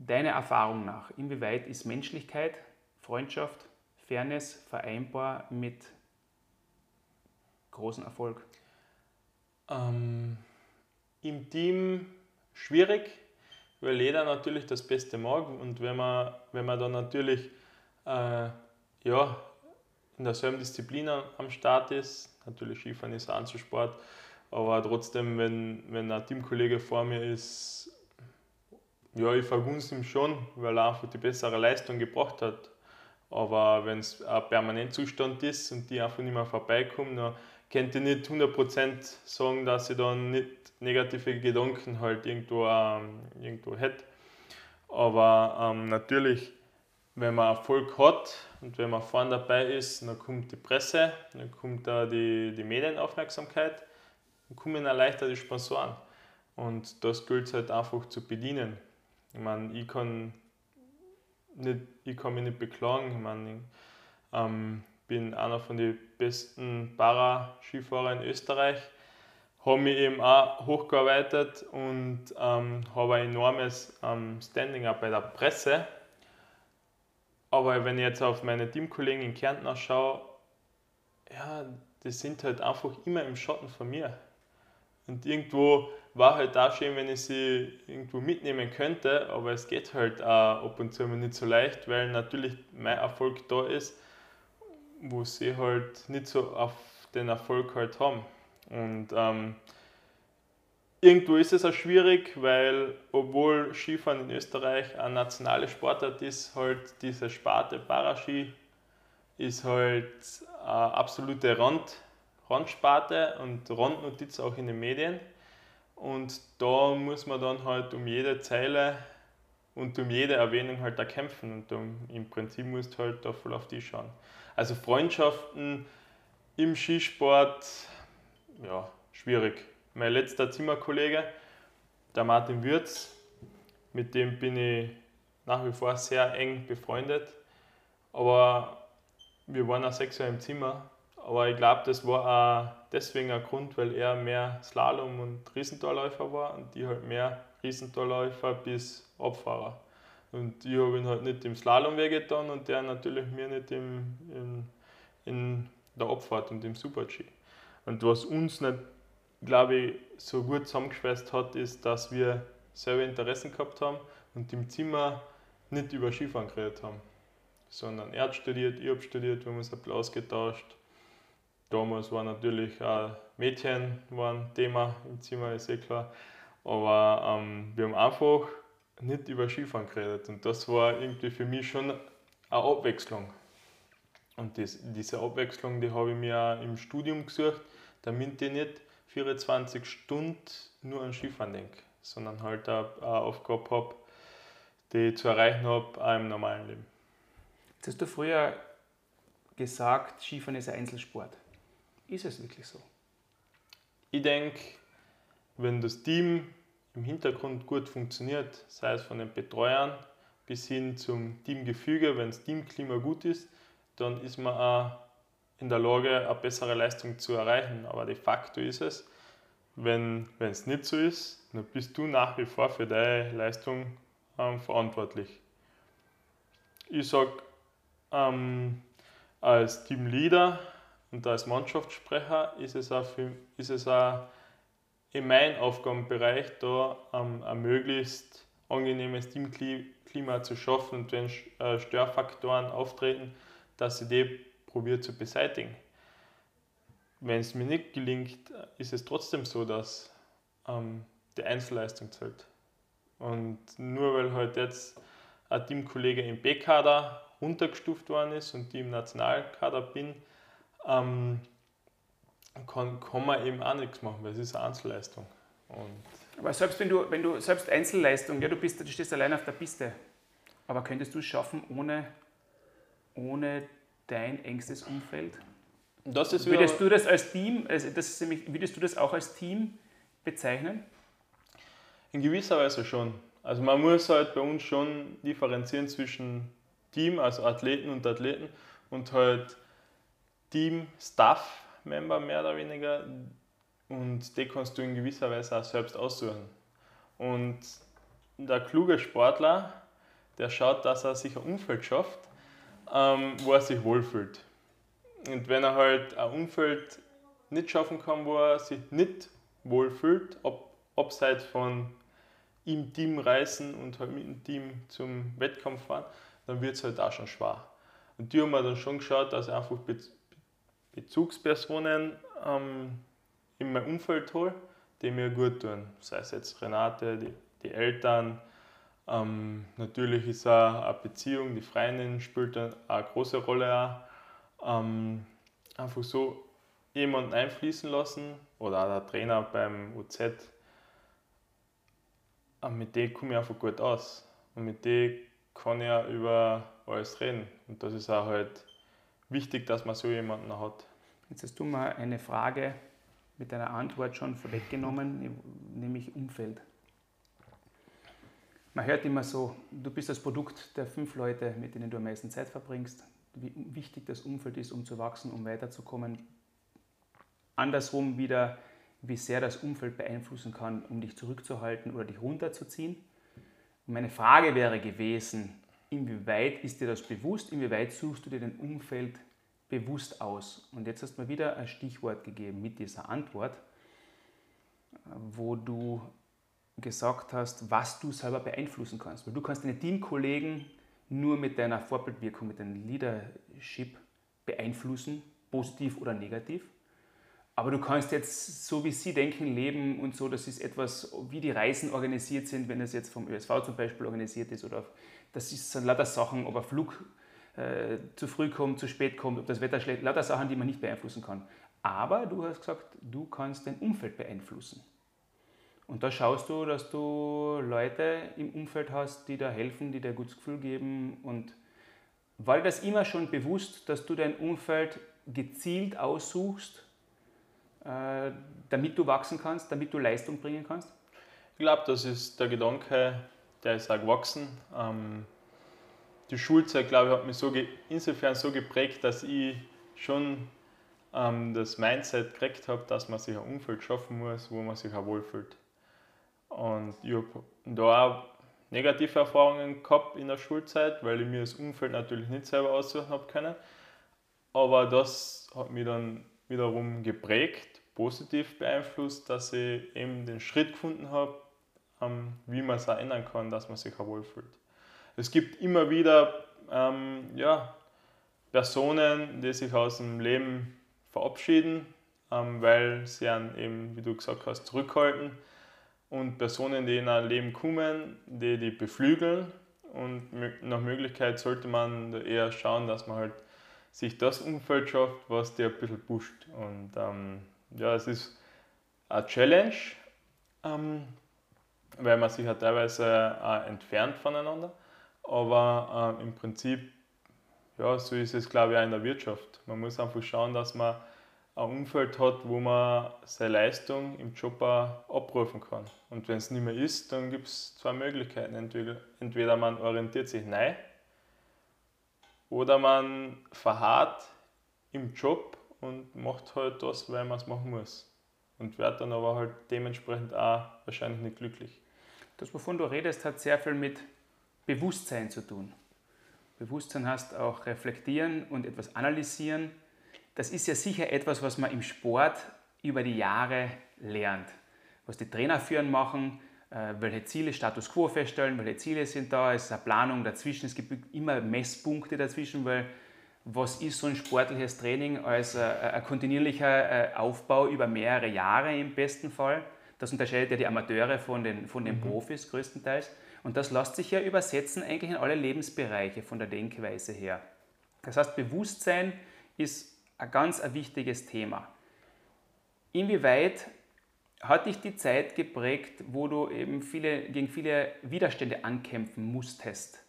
Speaker 1: Deiner Erfahrung nach, inwieweit ist Menschlichkeit, Freundschaft, Fairness vereinbar mit großem Erfolg?
Speaker 2: Ähm, Im Team schwierig, weil jeder natürlich das Beste mag und wenn man, wenn man dann natürlich äh, ja, in derselben Disziplin am Start ist, natürlich Skifahren ist ein Anzusport, aber trotzdem, wenn, wenn ein Teamkollege vor mir ist, ja, ich vergunst ihm schon, weil er einfach die bessere Leistung gebracht hat. Aber wenn es ein Permanentzustand ist und die einfach nicht mehr vorbeikommen, dann könnte ich nicht 100% sagen, dass ich dann nicht negative Gedanken halt irgendwo, ähm, irgendwo hätte. Aber ähm, natürlich, wenn man Erfolg hat und wenn man vorne dabei ist, dann kommt die Presse, dann kommt da die, die Medienaufmerksamkeit, dann kommen dann leichter die Sponsoren. Und das gilt es halt einfach zu bedienen. Ich meine, ich kann, nicht, ich kann mich nicht beklagen. Ich meine, ich ähm, bin einer von den besten Para-Skifahrer in Österreich, habe mich eben auch hochgearbeitet und ähm, habe ein enormes ähm, Standing auch bei der Presse. Aber wenn ich jetzt auf meine Teamkollegen in Kärnten schaue, ja, die sind halt einfach immer im Schatten von mir. Und irgendwo war halt auch schön, wenn ich sie irgendwo mitnehmen könnte, aber es geht halt auch ab und zu immer nicht so leicht, weil natürlich mein Erfolg da ist, wo sie halt nicht so auf den Erfolg halt haben. Und ähm, irgendwo ist es auch schwierig, weil obwohl Skifahren in Österreich eine nationale Sportart ist, halt diese Sparte Paraski ist halt eine absolute Rand, Randsparte und Randnotiz auch in den Medien. Und da muss man dann halt um jede Zeile und um jede Erwähnung halt da kämpfen. Und um, im Prinzip musst du halt da voll auf die schauen. Also Freundschaften im Skisport, ja, schwierig. Mein letzter Zimmerkollege, der Martin Würz, mit dem bin ich nach wie vor sehr eng befreundet. Aber wir waren auch sechs Jahre im Zimmer aber ich glaube, das war auch deswegen ein Grund, weil er mehr Slalom- und Riesentorläufer war und die halt mehr Riesentorläufer bis Abfahrer. Und ich habe ihn halt nicht im Slalom wehgetan und der natürlich mir nicht im, in, in der Abfahrt und im Super-G. Und was uns nicht, glaube ich, so gut zusammengeschweißt hat, ist, dass wir selber Interessen gehabt haben und im Zimmer nicht über Skifahren geredet haben. Sondern er hat studiert, ich habe studiert, wir haben uns ein bisschen ausgetauscht Damals war natürlich auch Mädchen waren Thema im Zimmer, ist eh klar. Aber ähm, wir haben einfach nicht über Skifahren geredet und das war irgendwie für mich schon eine Abwechslung. Und das, diese Abwechslung, die habe ich mir auch im Studium gesucht, damit ich nicht 24 Stunden nur an Skifahren denke, sondern halt eine Aufgabe habe, die ich zu erreichen habe, auch im normalen Leben.
Speaker 1: Jetzt hast du früher gesagt, Skifahren ist ein Einzelsport. Ist es wirklich so?
Speaker 2: Ich denke, wenn das Team im Hintergrund gut funktioniert, sei es von den Betreuern bis hin zum Teamgefüge, wenn das Teamklima gut ist, dann ist man auch in der Lage, eine bessere Leistung zu erreichen. Aber de facto ist es, wenn es nicht so ist, dann bist du nach wie vor für deine Leistung ähm, verantwortlich. Ich sage, ähm, als Teamleader und als Mannschaftssprecher ist es auch, für, ist es auch in meinem Aufgabenbereich da ähm, ein möglichst angenehmes Teamklima zu schaffen und wenn äh, Störfaktoren auftreten, dass ich die probiere zu beseitigen. Wenn es mir nicht gelingt, ist es trotzdem so, dass ähm, die Einzelleistung zählt. Und nur weil halt jetzt ein Teamkollege im B-Kader runtergestuft worden ist und ich im Nationalkader bin, ähm, kann, kann man eben auch nichts machen, weil es ist eine Einzelleistung. Und
Speaker 1: aber selbst wenn du, wenn du selbst Einzelleistung, ja, du, bist, du stehst allein auf der Piste, aber könntest du es schaffen ohne, ohne dein engstes Umfeld? Würdest du das als Team, also das ist nämlich, würdest du das auch als Team bezeichnen?
Speaker 2: In gewisser Weise schon. Also man muss halt bei uns schon differenzieren zwischen Team, also Athleten und Athleten und halt Team-Staff-Member mehr oder weniger und die kannst du in gewisser Weise auch selbst aussuchen. Und der kluge Sportler, der schaut, dass er sich ein Umfeld schafft, ähm, wo er sich wohlfühlt. Und wenn er halt ein Umfeld nicht schaffen kann, wo er sich nicht wohlfühlt, ob, abseits von im Team reisen und halt mit dem Team zum Wettkampf fahren, dann wird es halt auch schon schwer. Und die haben wir dann schon geschaut, dass ich einfach Bezugspersonen ähm, in mein Umfeld hole, die mir gut tun. Sei es jetzt Renate, die, die Eltern. Ähm, natürlich ist auch eine Beziehung, die Freundin spielt eine große Rolle. Auch. Ähm, einfach so jemanden einfließen lassen oder auch der Trainer beim UZ. Ähm, mit dem komme ich einfach gut aus. Und mit dem kann ich auch über alles reden. Und das ist auch halt wichtig, dass man so jemanden hat.
Speaker 1: Jetzt hast du mal eine Frage mit deiner Antwort schon vorweggenommen, nämlich Umfeld. Man hört immer so, du bist das Produkt der fünf Leute, mit denen du am meisten Zeit verbringst, wie wichtig das Umfeld ist, um zu wachsen, um weiterzukommen. Andersrum wieder, wie sehr das Umfeld beeinflussen kann, um dich zurückzuhalten oder dich runterzuziehen. Und meine Frage wäre gewesen, inwieweit ist dir das bewusst, inwieweit suchst du dir dein Umfeld bewusst aus. Und jetzt hast du mir wieder ein Stichwort gegeben mit dieser Antwort, wo du gesagt hast, was du selber beeinflussen kannst. Weil du kannst deine Teamkollegen nur mit deiner Vorbildwirkung, mit deinem Leadership beeinflussen, positiv oder negativ. Aber du kannst jetzt so wie sie denken, leben und so, das ist etwas, wie die Reisen organisiert sind, wenn es jetzt vom ÖSV zum Beispiel organisiert ist oder das ist sind lauter Sachen, ob ein Flug äh, zu früh kommt, zu spät kommt, ob das Wetter schlecht, lauter Sachen, die man nicht beeinflussen kann. Aber du hast gesagt, du kannst dein Umfeld beeinflussen. Und da schaust du, dass du Leute im Umfeld hast, die dir helfen, die dir ein gutes Gefühl geben. Und war dir das immer schon bewusst, dass du dein Umfeld gezielt aussuchst, äh, damit du wachsen kannst, damit du Leistung bringen kannst?
Speaker 2: Ich glaube, das ist der Gedanke, der ist auch gewachsen. Ähm, die Schulzeit, glaube ich, hat mich so insofern so geprägt, dass ich schon ähm, das Mindset gekriegt habe, dass man sich ein Umfeld schaffen muss, wo man sich auch wohlfühlt. Und ich habe da auch negative Erfahrungen gehabt in der Schulzeit, weil ich mir das Umfeld natürlich nicht selber aussuchen habe können. Aber das hat mich dann wiederum geprägt, positiv beeinflusst, dass ich eben den Schritt gefunden habe, wie man es ändern kann, dass man sich auch wohlfühlt es gibt immer wieder ähm, ja, Personen, die sich aus dem Leben verabschieden, ähm, weil sie einen eben, wie du gesagt hast, zurückhalten. Und Personen, die in ein Leben kommen, die die beflügeln. Und nach Möglichkeit sollte man eher schauen, dass man halt sich das Umfeld schafft, was dir ein bisschen pusht. Und ähm, ja, es ist eine Challenge, ähm, weil man sich ja teilweise auch entfernt voneinander. Aber äh, im Prinzip, ja, so ist es glaube ich auch in der Wirtschaft. Man muss einfach schauen, dass man ein Umfeld hat, wo man seine Leistung im Job auch abrufen kann. Und wenn es nicht mehr ist, dann gibt es zwei Möglichkeiten. Entweder, entweder man orientiert sich neu oder man verharrt im Job und macht halt das, weil man es machen muss. Und wird dann aber halt dementsprechend auch wahrscheinlich nicht glücklich.
Speaker 1: Das, wovon du redest, hat sehr viel mit Bewusstsein zu tun. Bewusstsein heißt auch reflektieren und etwas analysieren. Das ist ja sicher etwas, was man im Sport über die Jahre lernt. Was die Trainer führen machen, äh, welche Ziele, Status quo feststellen, welche Ziele sind da, es ist eine Planung dazwischen, es gibt immer Messpunkte dazwischen, weil was ist so ein sportliches Training als äh, ein kontinuierlicher äh, Aufbau über mehrere Jahre im besten Fall. Das unterscheidet ja die Amateure von den, von den mhm. Profis größtenteils. Und das lässt sich ja übersetzen eigentlich in alle Lebensbereiche von der Denkweise her. Das heißt, Bewusstsein ist ein ganz ein wichtiges Thema. Inwieweit hat dich die Zeit geprägt, wo du eben viele, gegen viele Widerstände ankämpfen musstest?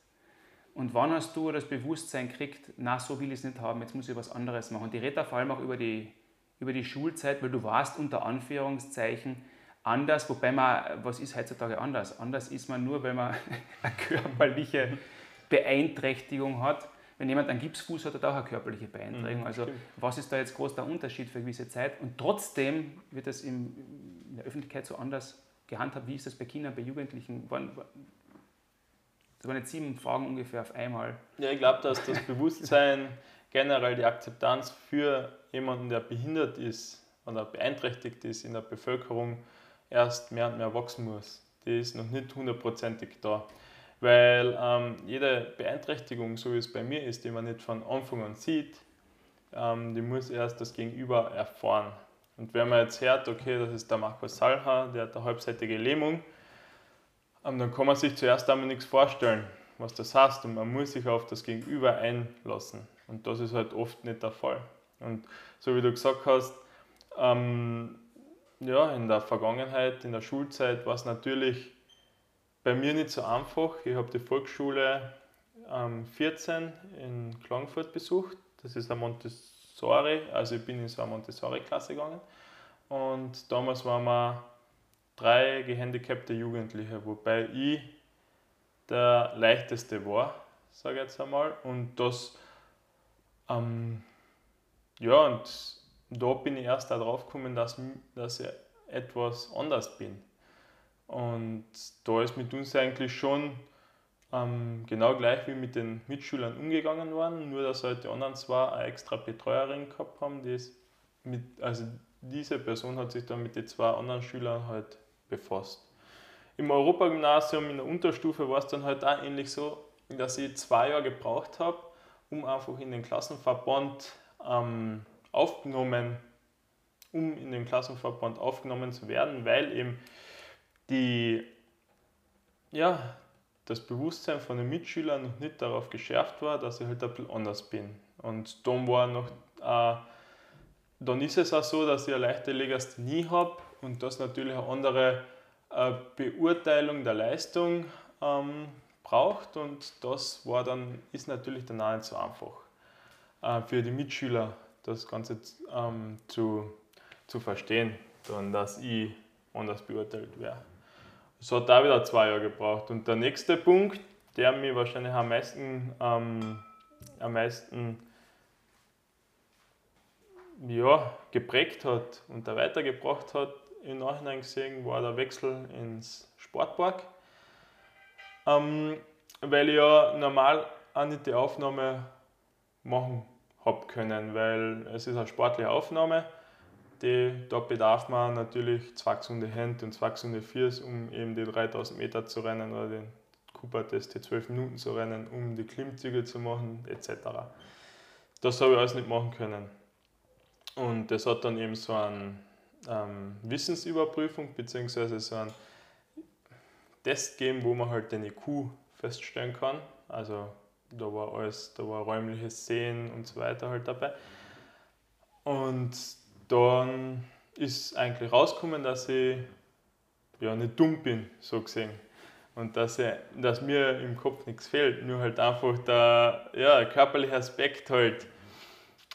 Speaker 1: Und wann hast du das Bewusstsein gekriegt, na, so will ich es nicht haben, jetzt muss ich was anderes machen? Und die rede vor allem auch über die, über die Schulzeit, weil du warst unter Anführungszeichen anders, wobei man, was ist heutzutage anders? Anders ist man nur, wenn man eine körperliche Beeinträchtigung hat. Wenn jemand einen Gipsfuß hat, hat er auch eine körperliche Beeinträchtigung. Mhm, also stimmt. was ist da jetzt groß der Unterschied für eine gewisse Zeit? Und trotzdem wird das in der Öffentlichkeit so anders gehandhabt. Wie ist das bei Kindern, bei Jugendlichen? Das waren jetzt sieben Fragen ungefähr auf einmal.
Speaker 2: Ja, ich glaube, dass das Bewusstsein, generell die Akzeptanz für jemanden, der behindert ist oder beeinträchtigt ist in der Bevölkerung, erst mehr und mehr wachsen muss. Die ist noch nicht hundertprozentig da. Weil ähm, jede Beeinträchtigung, so wie es bei mir ist, die man nicht von Anfang an sieht, ähm, die muss erst das Gegenüber erfahren. Und wenn man jetzt hört, okay, das ist der Markus Salha, der hat eine halbseitige Lähmung, ähm, dann kann man sich zuerst einmal nichts vorstellen, was das heißt und man muss sich auf das Gegenüber einlassen. Und das ist halt oft nicht der Fall. Und so wie du gesagt hast, ähm, ja, in der Vergangenheit, in der Schulzeit war es natürlich bei mir nicht so einfach. Ich habe die Volksschule ähm, 14 in Klagenfurt besucht. Das ist eine Montessori, also ich bin in so eine Montessori-Klasse gegangen. Und damals waren wir drei gehandicapte Jugendliche, wobei ich der leichteste war, sage ich jetzt einmal. Und das, ähm, ja, und da bin ich erst darauf gekommen, dass, dass ich etwas anders bin. Und da ist mit uns eigentlich schon ähm, genau gleich wie mit den Mitschülern umgegangen worden, nur dass halt die anderen zwei eine extra Betreuerin gehabt haben, die mit, also diese Person hat sich dann mit den zwei anderen Schülern halt befasst. Im Europagymnasium in der Unterstufe war es dann halt auch ähnlich so, dass ich zwei Jahre gebraucht habe, um einfach in den Klassenverband ähm, aufgenommen, um in den Klassenverband aufgenommen zu werden, weil eben die, ja, das Bewusstsein von den Mitschülern noch nicht darauf geschärft war, dass ich halt ein bisschen anders bin. Und dann war noch, äh, dann ist es auch so, dass ich eine leichte Legasthenie habe und das natürlich eine andere äh, Beurteilung der Leistung ähm, braucht und das war dann, ist natürlich dann auch nicht so einfach äh, für die Mitschüler das Ganze ähm, zu, zu verstehen, dann, dass ich anders beurteilt werde. Es hat da wieder zwei Jahre gebraucht. Und der nächste Punkt, der mich wahrscheinlich am meisten, ähm, am meisten ja, geprägt hat und da weitergebracht hat, im Nachhinein gesehen, war der Wechsel ins Sportpark. Ähm, weil ich ja normal auch nicht die Aufnahme machen habe können, weil es ist eine sportliche Aufnahme. Die, da bedarf man natürlich zwei gesunde Hände und zwei gesunde Füße, um eben die 3000 Meter zu rennen oder den Cooper-Test, die 12 Minuten zu rennen, um die Klimmzüge zu machen, etc. Das habe ich alles nicht machen können. Und das hat dann eben so eine ähm, Wissensüberprüfung bzw. so einen Test gegeben, wo man halt den IQ feststellen kann. Also da war alles, da war räumliches Sehen und so weiter halt dabei. Und dann ist eigentlich rausgekommen, dass ich ja nicht dumm bin, so gesehen. Und dass, ich, dass mir im Kopf nichts fehlt, nur halt einfach der ja, körperliche Aspekt halt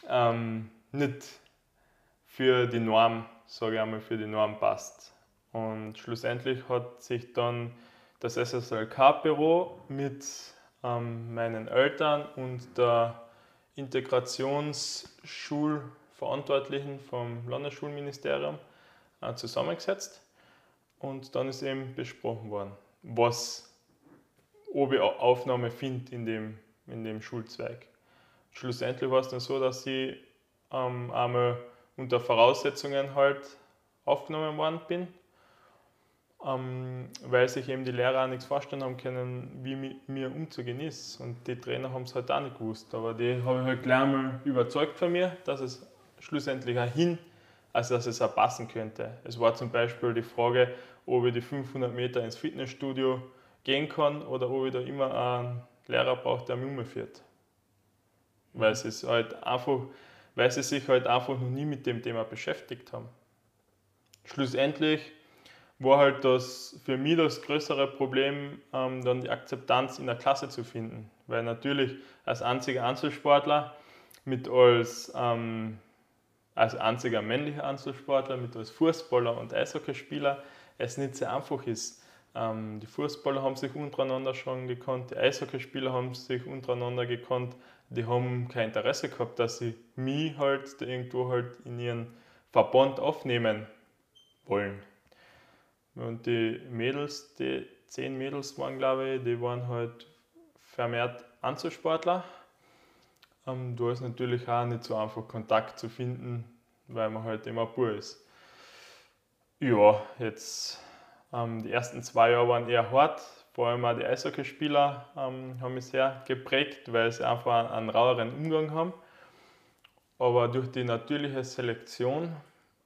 Speaker 2: ähm, nicht für die Norm, sage ich einmal, für die Norm passt. Und schlussendlich hat sich dann das SSLK-Büro mit ähm, meinen Eltern und der Integrationsschulverantwortlichen vom Landesschulministerium äh, zusammengesetzt und dann ist eben besprochen worden, was ob ich Aufnahme finde in dem, in dem Schulzweig. Schlussendlich war es dann so, dass ich ähm, einmal unter Voraussetzungen halt aufgenommen worden bin, ähm, weil sich eben die Lehrer auch nichts vorstellen haben können, wie mit mir umzugehen ist. Und die Trainer haben es halt auch nicht gewusst. Aber die habe ich halt gleich mal überzeugt von mir, dass es schlussendlich auch hin, also dass es auch passen könnte. Es war zum Beispiel die Frage, ob ich die 500 Meter ins Fitnessstudio gehen kann oder ob ich da immer einen Lehrer brauche, der mich umführt. Weil, sie halt einfach, weil sie sich halt einfach noch nie mit dem Thema beschäftigt haben. Schlussendlich war halt das für mich das größere Problem, ähm, dann die Akzeptanz in der Klasse zu finden. Weil natürlich als einziger Einzelsportler mit als, ähm, als einziger männlicher Einzelsportler, mit als Fußballer und Eishockeyspieler es nicht sehr einfach ist. Ähm, die Fußballer haben sich untereinander schon gekannt, die Eishockeyspieler haben sich untereinander gekannt, die haben kein Interesse gehabt, dass sie mich halt irgendwo halt in ihren Verband aufnehmen wollen. Und die Mädels, die zehn Mädels waren, glaube ich, die waren halt vermehrt Anzusportler. Ähm, da ist natürlich auch nicht so einfach Kontakt zu finden, weil man halt immer pur ist. Ja, jetzt ähm, die ersten zwei Jahre waren eher hart, vor allem auch die Eishockeyspieler ähm, haben mich sehr geprägt, weil sie einfach einen, raueren Umgang haben. Aber durch die natürliche Selektion,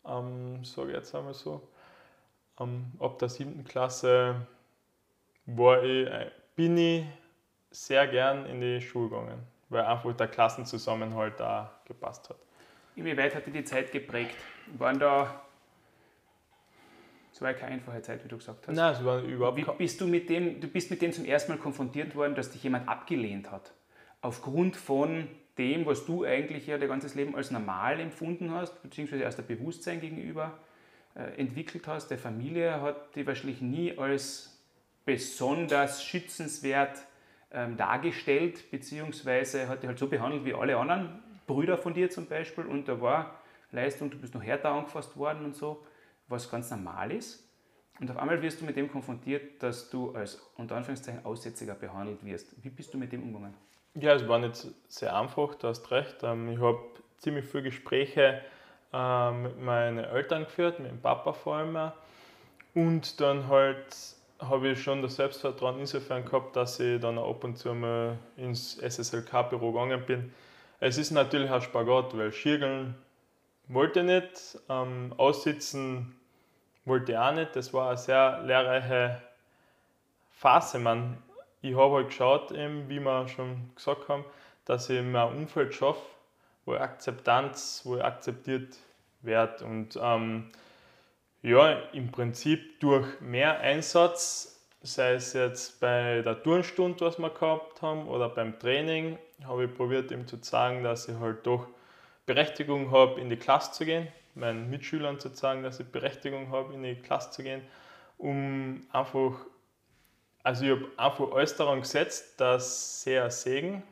Speaker 2: ähm, sage ich jetzt einmal so, ähm, ab der siebten Klasse war ich, äh, bin ich sehr gern in die Schule gegangen, weil einfach der Klassenzusammenhalt da gepasst hat.
Speaker 1: Inwieweit hat dir die Zeit geprägt? Waren da es war ja keine einfache Zeit, wie du gesagt hast.
Speaker 2: Nein, es war überhaupt
Speaker 1: wie bist du mit dem, Du bist mit dem zum ersten Mal konfrontiert worden, dass dich jemand abgelehnt hat. Aufgrund von dem, was du eigentlich ja dein ganzes Leben als normal empfunden hast, beziehungsweise aus der Bewusstsein gegenüber entwickelt hast. Der Familie hat die wahrscheinlich nie als besonders schützenswert ähm, dargestellt, beziehungsweise hat die halt so behandelt wie alle anderen Brüder von dir zum Beispiel und da war Leistung, du bist noch härter angefasst worden und so, was ganz normal ist. Und auf einmal wirst du mit dem konfrontiert, dass du als unter Anführungszeichen Aussätziger behandelt wirst. Wie bist du mit dem umgegangen?
Speaker 2: Ja, es war nicht sehr einfach, du hast recht. Ähm, ich habe ziemlich viele Gespräche ähm, mit meinen Eltern geführt, mit dem Papa vor allem. Und dann halt habe ich schon das Selbstvertrauen insofern gehabt, dass ich dann ab und zu mal ins SSLK-Büro gegangen bin. Es ist natürlich ein Spagat, weil Schirgeln wollte ich nicht, ähm, aussitzen wollte ich auch nicht. Das war eine sehr lehrreiche Phase. Man, ich habe halt geschaut, eben, wie wir schon gesagt haben, dass ich mir ein Umfeld schaffe, wo Akzeptanz, wo akzeptiert werde. Und ähm, ja, im Prinzip durch mehr Einsatz, sei es jetzt bei der Turnstunde, was wir gehabt haben, oder beim Training, habe ich probiert, ihm zu zeigen, dass ich halt doch Berechtigung habe, in die Klasse zu gehen, meinen Mitschülern zu sagen, dass ich Berechtigung habe, in die Klasse zu gehen, um einfach, also ich habe einfach alles daran gesetzt, dass sie sehen,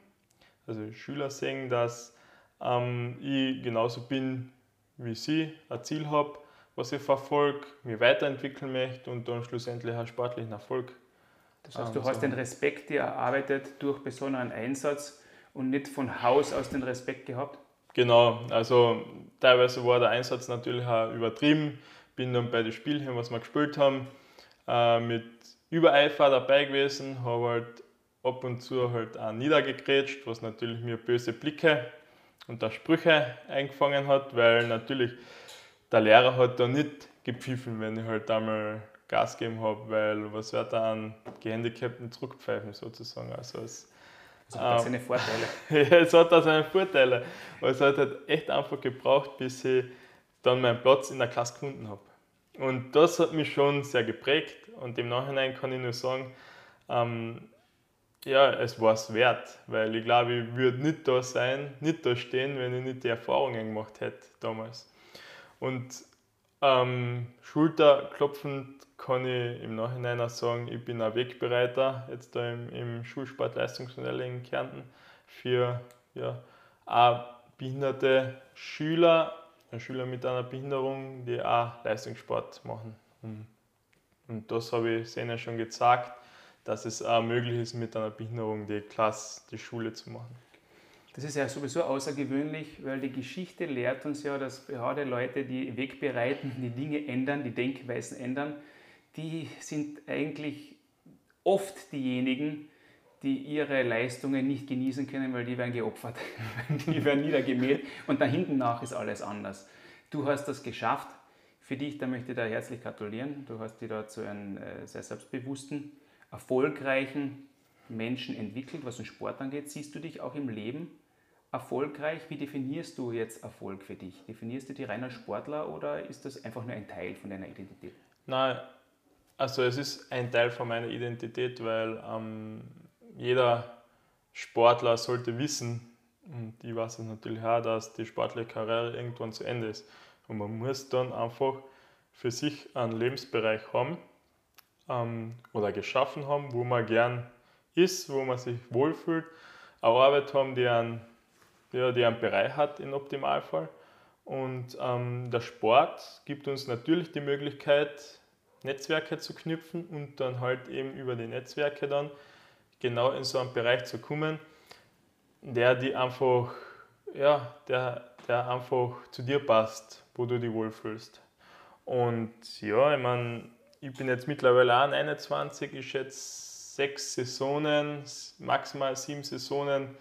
Speaker 2: also Schüler sehen, dass ähm, ich genauso bin wie sie, ein Ziel habe, was ich verfolge, mich weiterentwickeln möchte und dann schlussendlich einen sportlichen Erfolg.
Speaker 1: Das heißt, du ähm, hast den Respekt dir erarbeitet durch besonderen Einsatz und nicht von Haus aus den Respekt gehabt?
Speaker 2: Genau, also teilweise war der Einsatz natürlich auch übertrieben. Bin dann bei den Spielen, was wir gespielt haben, äh, mit Übereifer dabei gewesen, habe halt ab und zu halt auch niedergegrätscht, was natürlich mir böse Blicke und auch Sprüche eingefangen hat, weil natürlich der Lehrer hat da nicht gepfiffen, wenn ich halt einmal Gas gegeben habe, weil was wird da an Gehandicapten zurückpfeifen sozusagen. Also es
Speaker 1: es hat ähm, seine Vorteile.
Speaker 2: ja, es hat auch seine Vorteile. Aber es hat halt echt einfach gebraucht, bis ich dann meinen Platz in der Klasse gefunden habe. Und das hat mich schon sehr geprägt. Und im Nachhinein kann ich nur sagen, ähm, ja, es war es wert, weil ich glaube, ich würde nicht da sein, nicht da stehen, wenn ich nicht die Erfahrungen gemacht hätte damals. Und ähm, schulterklopfend kann ich im Nachhinein auch sagen, ich bin ein Wegbereiter jetzt da im, im Schulsportleistungsmodell in Kärnten für ja, auch behinderte Schüler, Schüler mit einer Behinderung, die auch Leistungssport machen. Und das habe ich ihnen schon gezeigt, dass es auch möglich ist, mit einer Behinderung die Klasse, die Schule zu machen.
Speaker 1: Das ist ja sowieso außergewöhnlich, weil die Geschichte lehrt uns ja, dass gerade Leute, die Weg bereiten, die Dinge ändern, die Denkweisen ändern, die sind eigentlich oft diejenigen, die ihre Leistungen nicht genießen können, weil die werden geopfert, die werden niedergemäht und da hinten nach ist alles anders. Du hast das geschafft. Für dich, da möchte ich dir herzlich gratulieren. Du hast dich da zu einem äh, sehr selbstbewussten, erfolgreichen Menschen entwickelt, was den Sport angeht. Siehst du dich auch im Leben erfolgreich? Wie definierst du jetzt Erfolg für dich? Definierst du dich rein als Sportler oder ist das einfach nur ein Teil von deiner Identität?
Speaker 2: Nein, also es ist ein Teil von meiner Identität, weil ähm, jeder Sportler sollte wissen, und ich weiß es natürlich auch, dass die sportliche Karriere irgendwann zu Ende ist. Und man muss dann einfach für sich einen Lebensbereich haben ähm, oder geschaffen haben, wo man gern ist, wo man sich wohlfühlt, eine Arbeit haben, die einen, ja, die einen Bereich hat im Optimalfall. Und ähm, der Sport gibt uns natürlich die Möglichkeit, Netzwerke zu knüpfen und dann halt eben über die Netzwerke dann genau in so einen Bereich zu kommen, der die einfach, ja, der, der einfach zu dir passt, wo du dich wohlfühlst. Und ja, ich meine, ich bin jetzt mittlerweile auch 21, ich schätze sechs Saisonen, maximal sieben Saisonen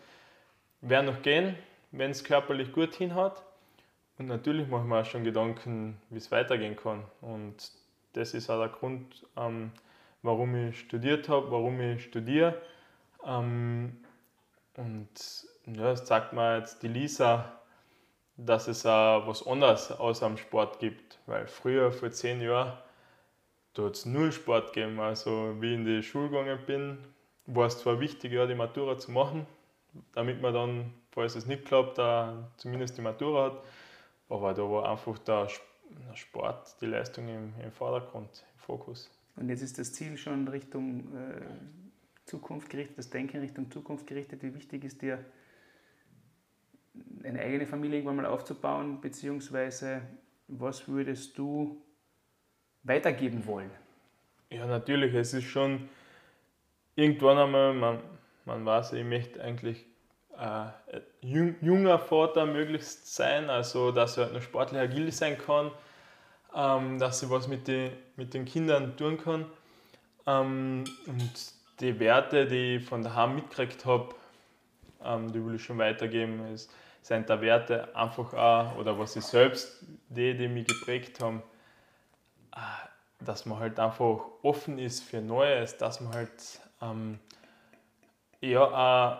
Speaker 2: werden noch gehen, wenn es körperlich gut hinhaut. Und natürlich mache ich mir auch schon Gedanken, wie es weitergehen kann. Und das ist auch der Grund, ähm, warum ich studiert habe, warum ich studiere. Ähm, und ja, das sagt mir jetzt die Lisa, dass es auch was anderes außer dem Sport gibt. Weil früher, vor zehn Jahren, da hat es null Sport gegeben. Also wie ich in die Schule gegangen bin, war es zwar wichtig, ja, die Matura zu machen, damit man dann, falls es nicht klappt, da zumindest die Matura hat. Aber da war einfach der Sport, die Leistung im, im Vordergrund, im Fokus.
Speaker 1: Und jetzt ist das Ziel schon Richtung äh, Zukunft gerichtet, das Denken Richtung Zukunft gerichtet. Wie wichtig ist dir, eine eigene Familie irgendwann mal aufzubauen, beziehungsweise was würdest du weitergeben wollen?
Speaker 2: Ja, natürlich, es ist schon irgendwann einmal, man, man weiß, ich möchte eigentlich äh, junger Vater möglichst sein, also dass er halt noch sportlich agil sein kann, ähm, dass ich was mit, die, mit den Kindern tun kann. Ähm, und die Werte, die ich von daheim mitgekriegt habe, ähm, die will ich schon weitergeben. Es sind da Werte einfach auch, oder was ich selbst, die, die mich geprägt haben, dass man halt einfach offen ist für Neues, dass man halt ähm, ja, auch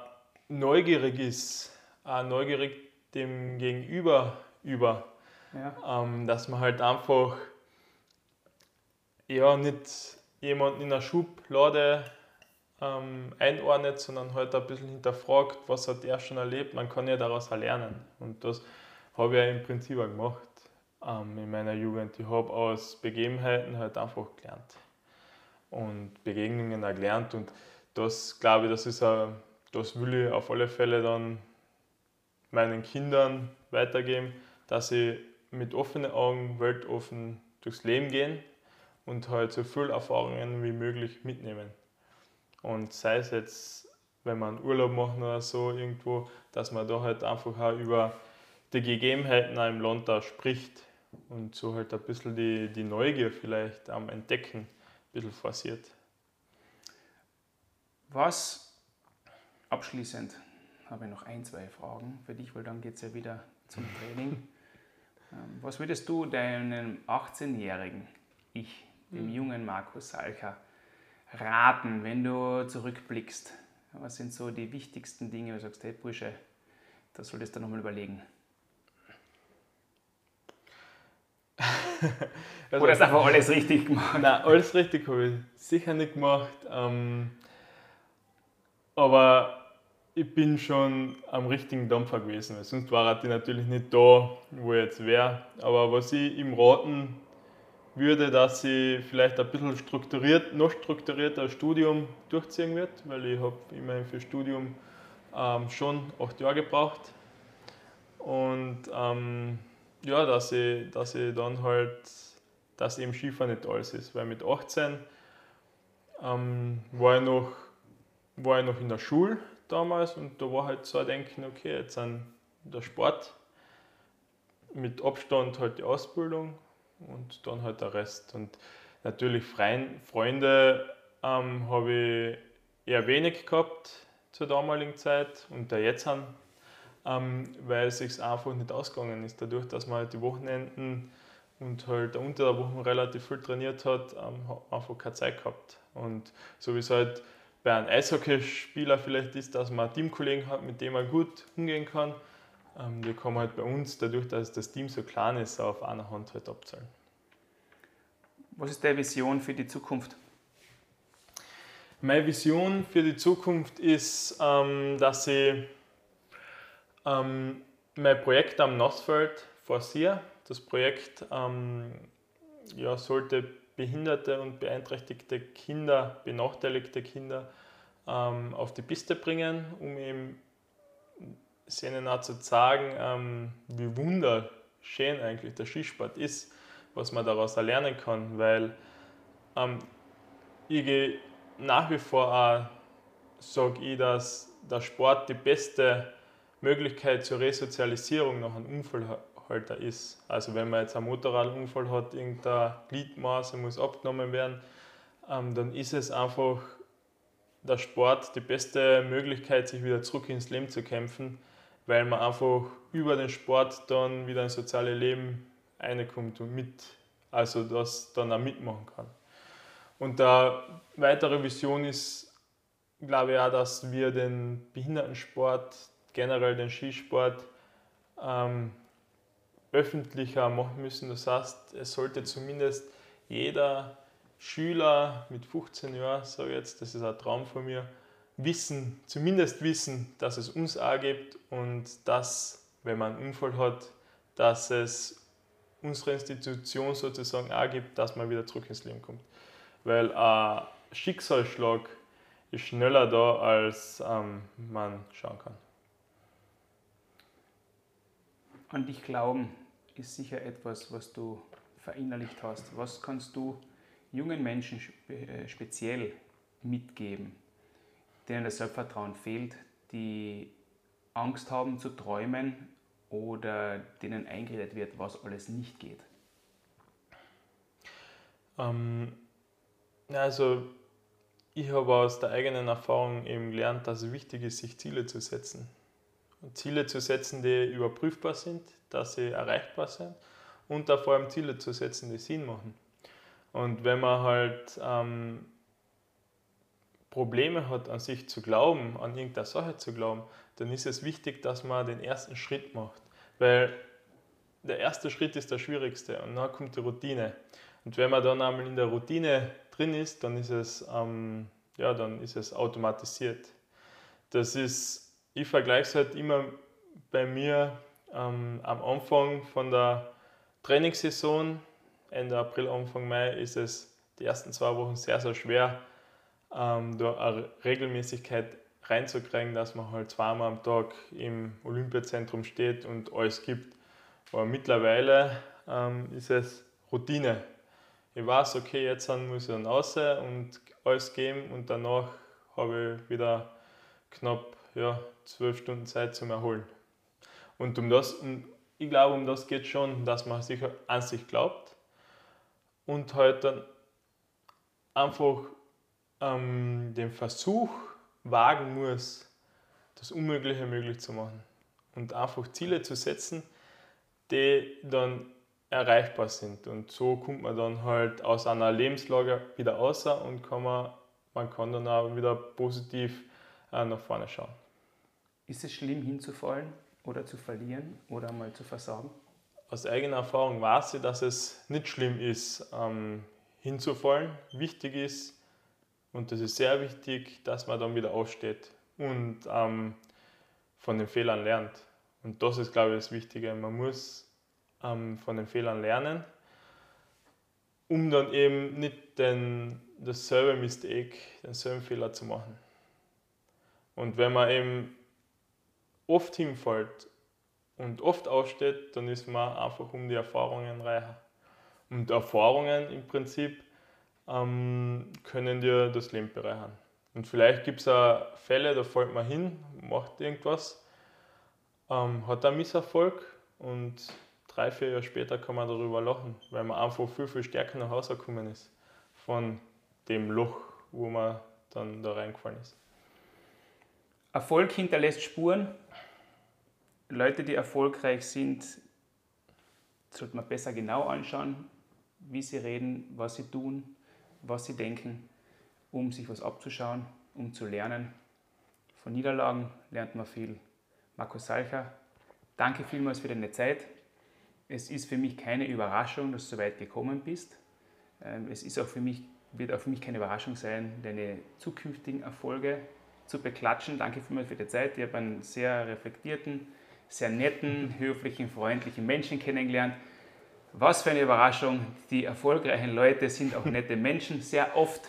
Speaker 2: neugierig ist, auch neugierig dem Gegenüber über, ja. ähm, dass man halt einfach ja, nicht jemanden in einer Schublade ähm, einordnet, sondern halt ein bisschen hinterfragt, was hat er schon erlebt. Man kann ja daraus lernen. Und das habe ich ja im Prinzip auch gemacht ähm, in meiner Jugend. Ich habe aus Begebenheiten halt einfach gelernt und Begegnungen auch gelernt. Und das glaube ich, das ist ein, das will ich auf alle Fälle dann meinen Kindern weitergeben, dass sie mit offenen Augen, weltoffen durchs Leben gehen und halt so viele Erfahrungen wie möglich mitnehmen. Und sei es jetzt, wenn man Urlaub machen oder so irgendwo, dass man da halt einfach auch über die Gegebenheiten auch im Land da spricht und so halt ein bisschen die, die Neugier vielleicht am Entdecken ein bisschen forciert.
Speaker 1: Was abschließend habe ich noch ein, zwei Fragen für dich, weil dann geht es ja wieder zum Training. Ähm, was würdest du deinem 18-jährigen Ich, dem hm. jungen Markus Salcher, raten, wenn du zurückblickst? Was sind so die wichtigsten Dinge, wo du sagst, hey Bursche, da solltest du nochmal überlegen? Also, Oder ist einfach alles richtig gemacht?
Speaker 2: Nein, alles richtig habe ich sicher nicht gemacht. Ähm, aber ich bin schon am richtigen Dampfer gewesen, weil sonst war ich natürlich nicht da, wo ich jetzt wäre. Aber was ich ihm raten würde, dass ich vielleicht ein bisschen strukturiert, noch strukturierter Studium durchziehen wird, weil ich habe immerhin für Studium ähm, schon acht Jahre gebraucht. Und ähm, ja, dass ich, dass ich dann halt, dass eben Skifahren nicht alles ist, weil mit 18 ähm, war, ich noch, war ich noch in der Schule damals und da war halt so ein Denken, okay, jetzt an der Sport, mit Abstand halt die Ausbildung und dann halt der Rest. Und natürlich Freunde ähm, habe ich eher wenig gehabt zur damaligen Zeit und der jetzt haben, ähm, weil es sich einfach nicht ausgegangen ist. Dadurch, dass man halt die Wochenenden und halt unter der Woche relativ viel trainiert hat, ähm, einfach keine Zeit gehabt. Und so wie es halt bei einem Eishockeyspieler vielleicht ist, dass man einen Teamkollegen hat, mit dem man gut umgehen kann, ähm, die kann man halt bei uns, dadurch, dass das Team so klein ist, auf einer Hand halt abzahlen.
Speaker 1: Was ist deine Vision für die Zukunft?
Speaker 2: Meine Vision für die Zukunft ist, ähm, dass ich ähm, mein Projekt am Nassfeld forciere. Das Projekt ähm, ja, sollte behinderte und beeinträchtigte Kinder, benachteiligte Kinder ähm, auf die Piste bringen, um eben ihnen auch zu zeigen, ähm, wie wunderschön eigentlich der Skisport ist, was man daraus erlernen kann, weil ähm, ich gehe nach wie vor auch, sage ich, dass der Sport die beste Möglichkeit zur Resozialisierung nach einem Unfallhalter ist. Also wenn man jetzt einen Motorradunfall hat, irgendeine Gliedmaße muss abgenommen werden, ähm, dann ist es einfach der Sport die beste Möglichkeit, sich wieder zurück ins Leben zu kämpfen, weil man einfach über den Sport dann wieder ins soziale Leben reinkommt und mit, also das dann auch mitmachen kann. Und eine weitere Vision ist, glaube ich auch, dass wir den Behindertensport, generell den Skisport, ähm, öffentlicher machen müssen. Das heißt, es sollte zumindest jeder Schüler mit 15 Jahren, ich jetzt, das ist ein Traum von mir, wissen, zumindest wissen, dass es uns auch gibt und dass, wenn man einen Unfall hat, dass es unsere Institution sozusagen auch gibt, dass man wieder zurück ins Leben kommt weil ein Schicksalsschlag ist schneller da, als ähm, man schauen kann.
Speaker 1: An dich glauben ist sicher etwas, was du verinnerlicht hast. Was kannst du jungen Menschen äh, speziell mitgeben, denen das Selbstvertrauen fehlt, die Angst haben zu träumen oder denen eingeredet wird, was alles nicht geht?
Speaker 2: Ähm, also ich habe aus der eigenen Erfahrung eben gelernt, dass es wichtig ist, sich Ziele zu setzen. Ziele zu setzen, die überprüfbar sind, dass sie erreichbar sind und da vor allem Ziele zu setzen, die Sinn machen. Und wenn man halt ähm, Probleme hat, an sich zu glauben, an irgendeine Sache zu glauben, dann ist es wichtig, dass man den ersten Schritt macht. Weil der erste Schritt ist der schwierigste und dann kommt die Routine. Und wenn man dann einmal in der Routine drin ist, dann ist es, ähm, ja, dann ist es automatisiert. Das ist, ich vergleiche es halt immer bei mir ähm, am Anfang von der Trainingssaison, Ende April, Anfang Mai, ist es die ersten zwei Wochen sehr, sehr schwer, ähm, da eine Regelmäßigkeit reinzukriegen, dass man halt zweimal am Tag im Olympiazentrum steht und alles gibt. Aber mittlerweile ähm, ist es Routine ich weiß, okay, jetzt muss ich dann raus und alles geben und danach habe ich wieder knapp ja, zwölf Stunden Zeit zum Erholen. Und um das, ich glaube, um das geht schon, dass man sich an sich glaubt und halt dann einfach ähm, den Versuch wagen muss, das Unmögliche möglich zu machen und einfach Ziele zu setzen, die dann erreichbar sind. Und so kommt man dann halt aus einer Lebenslage wieder raus und kann man, man kann dann auch wieder positiv äh, nach vorne schauen.
Speaker 1: Ist es schlimm hinzufallen oder zu verlieren oder mal zu versagen?
Speaker 2: Aus eigener Erfahrung weiß ich, dass es nicht schlimm ist, ähm, hinzufallen. Wichtig ist, und das ist sehr wichtig, dass man dann wieder aufsteht und ähm, von den Fehlern lernt. Und das ist, glaube ich, das Wichtige. Man muss ähm, von den Fehlern lernen, um dann eben nicht den, dasselbe Mistake, denselben Fehler zu machen. Und wenn man eben oft hinfällt und oft aufsteht, dann ist man einfach um die Erfahrungen reicher. Und Erfahrungen im Prinzip ähm, können dir das Leben bereichern. Und vielleicht gibt es auch Fälle, da fällt man hin, macht irgendwas, ähm, hat einen Misserfolg und drei, vier Jahre später kann man darüber lachen, weil man einfach viel, viel stärker nach Hause gekommen ist von dem Loch, wo man dann da reingefallen ist.
Speaker 1: Erfolg hinterlässt Spuren. Leute, die erfolgreich sind, sollte man besser genau anschauen, wie sie reden, was sie tun, was sie denken, um sich was abzuschauen, um zu lernen. Von Niederlagen lernt man viel. Markus Salcher, danke vielmals für deine Zeit. Es ist für mich keine Überraschung, dass du so weit gekommen bist. Ähm, es ist auch für mich, wird auch für mich keine Überraschung sein, deine zukünftigen Erfolge zu beklatschen. Danke vielmals für die Zeit. Ich habe einen sehr reflektierten, sehr netten, höflichen, freundlichen Menschen kennengelernt. Was für eine Überraschung. Die erfolgreichen Leute sind auch nette Menschen, sehr oft.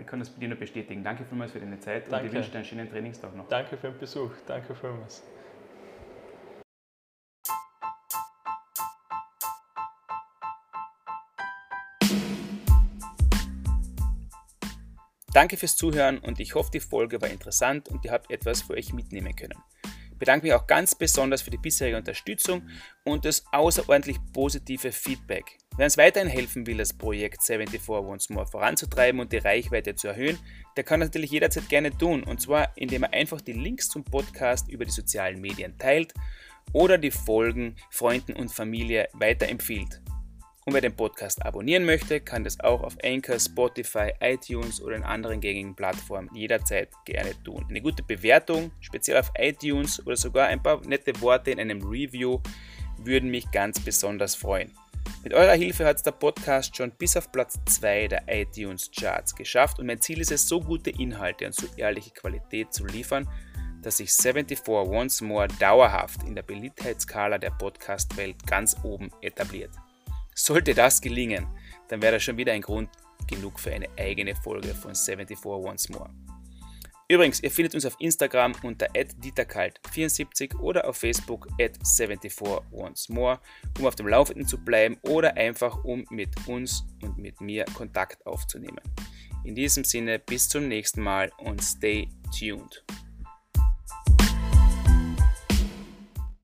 Speaker 1: Ich kann das bei dir nur bestätigen. Danke vielmals für deine Zeit
Speaker 2: Danke.
Speaker 1: und ich wünsche dir einen schönen Trainingstag noch.
Speaker 2: Danke für den Besuch. Danke vielmals.
Speaker 1: Danke fürs Zuhören und ich hoffe, die Folge war interessant und ihr habt etwas für euch mitnehmen können. Ich bedanke mich auch ganz besonders für die bisherige Unterstützung und das außerordentlich positive Feedback. Wer uns weiterhin helfen will, das Projekt 74 Once More voranzutreiben und die Reichweite zu erhöhen, der kann das natürlich jederzeit gerne tun. Und zwar, indem er einfach die Links zum Podcast über die sozialen Medien teilt oder die Folgen Freunden und Familie weiterempfiehlt. Und wer den Podcast abonnieren möchte, kann das auch auf Anchor, Spotify, iTunes oder in anderen gängigen Plattformen jederzeit gerne tun. Eine gute Bewertung, speziell auf iTunes oder sogar ein paar nette Worte in einem Review würden mich ganz besonders freuen. Mit eurer Hilfe hat es der Podcast schon bis auf Platz 2 der iTunes Charts geschafft und mein Ziel ist es, so gute Inhalte und so ehrliche Qualität zu liefern, dass sich 74 Once More dauerhaft in der Beliebtheitsskala der Podcast-Welt ganz oben etabliert. Sollte das gelingen, dann wäre das schon wieder ein Grund genug für eine eigene Folge von 74 Once More. Übrigens, ihr findet uns auf Instagram unter dieterkalt74 oder auf Facebook at 74 Once More, um auf dem Laufenden zu bleiben oder einfach um mit uns und mit mir Kontakt aufzunehmen. In diesem Sinne, bis zum nächsten Mal und stay tuned.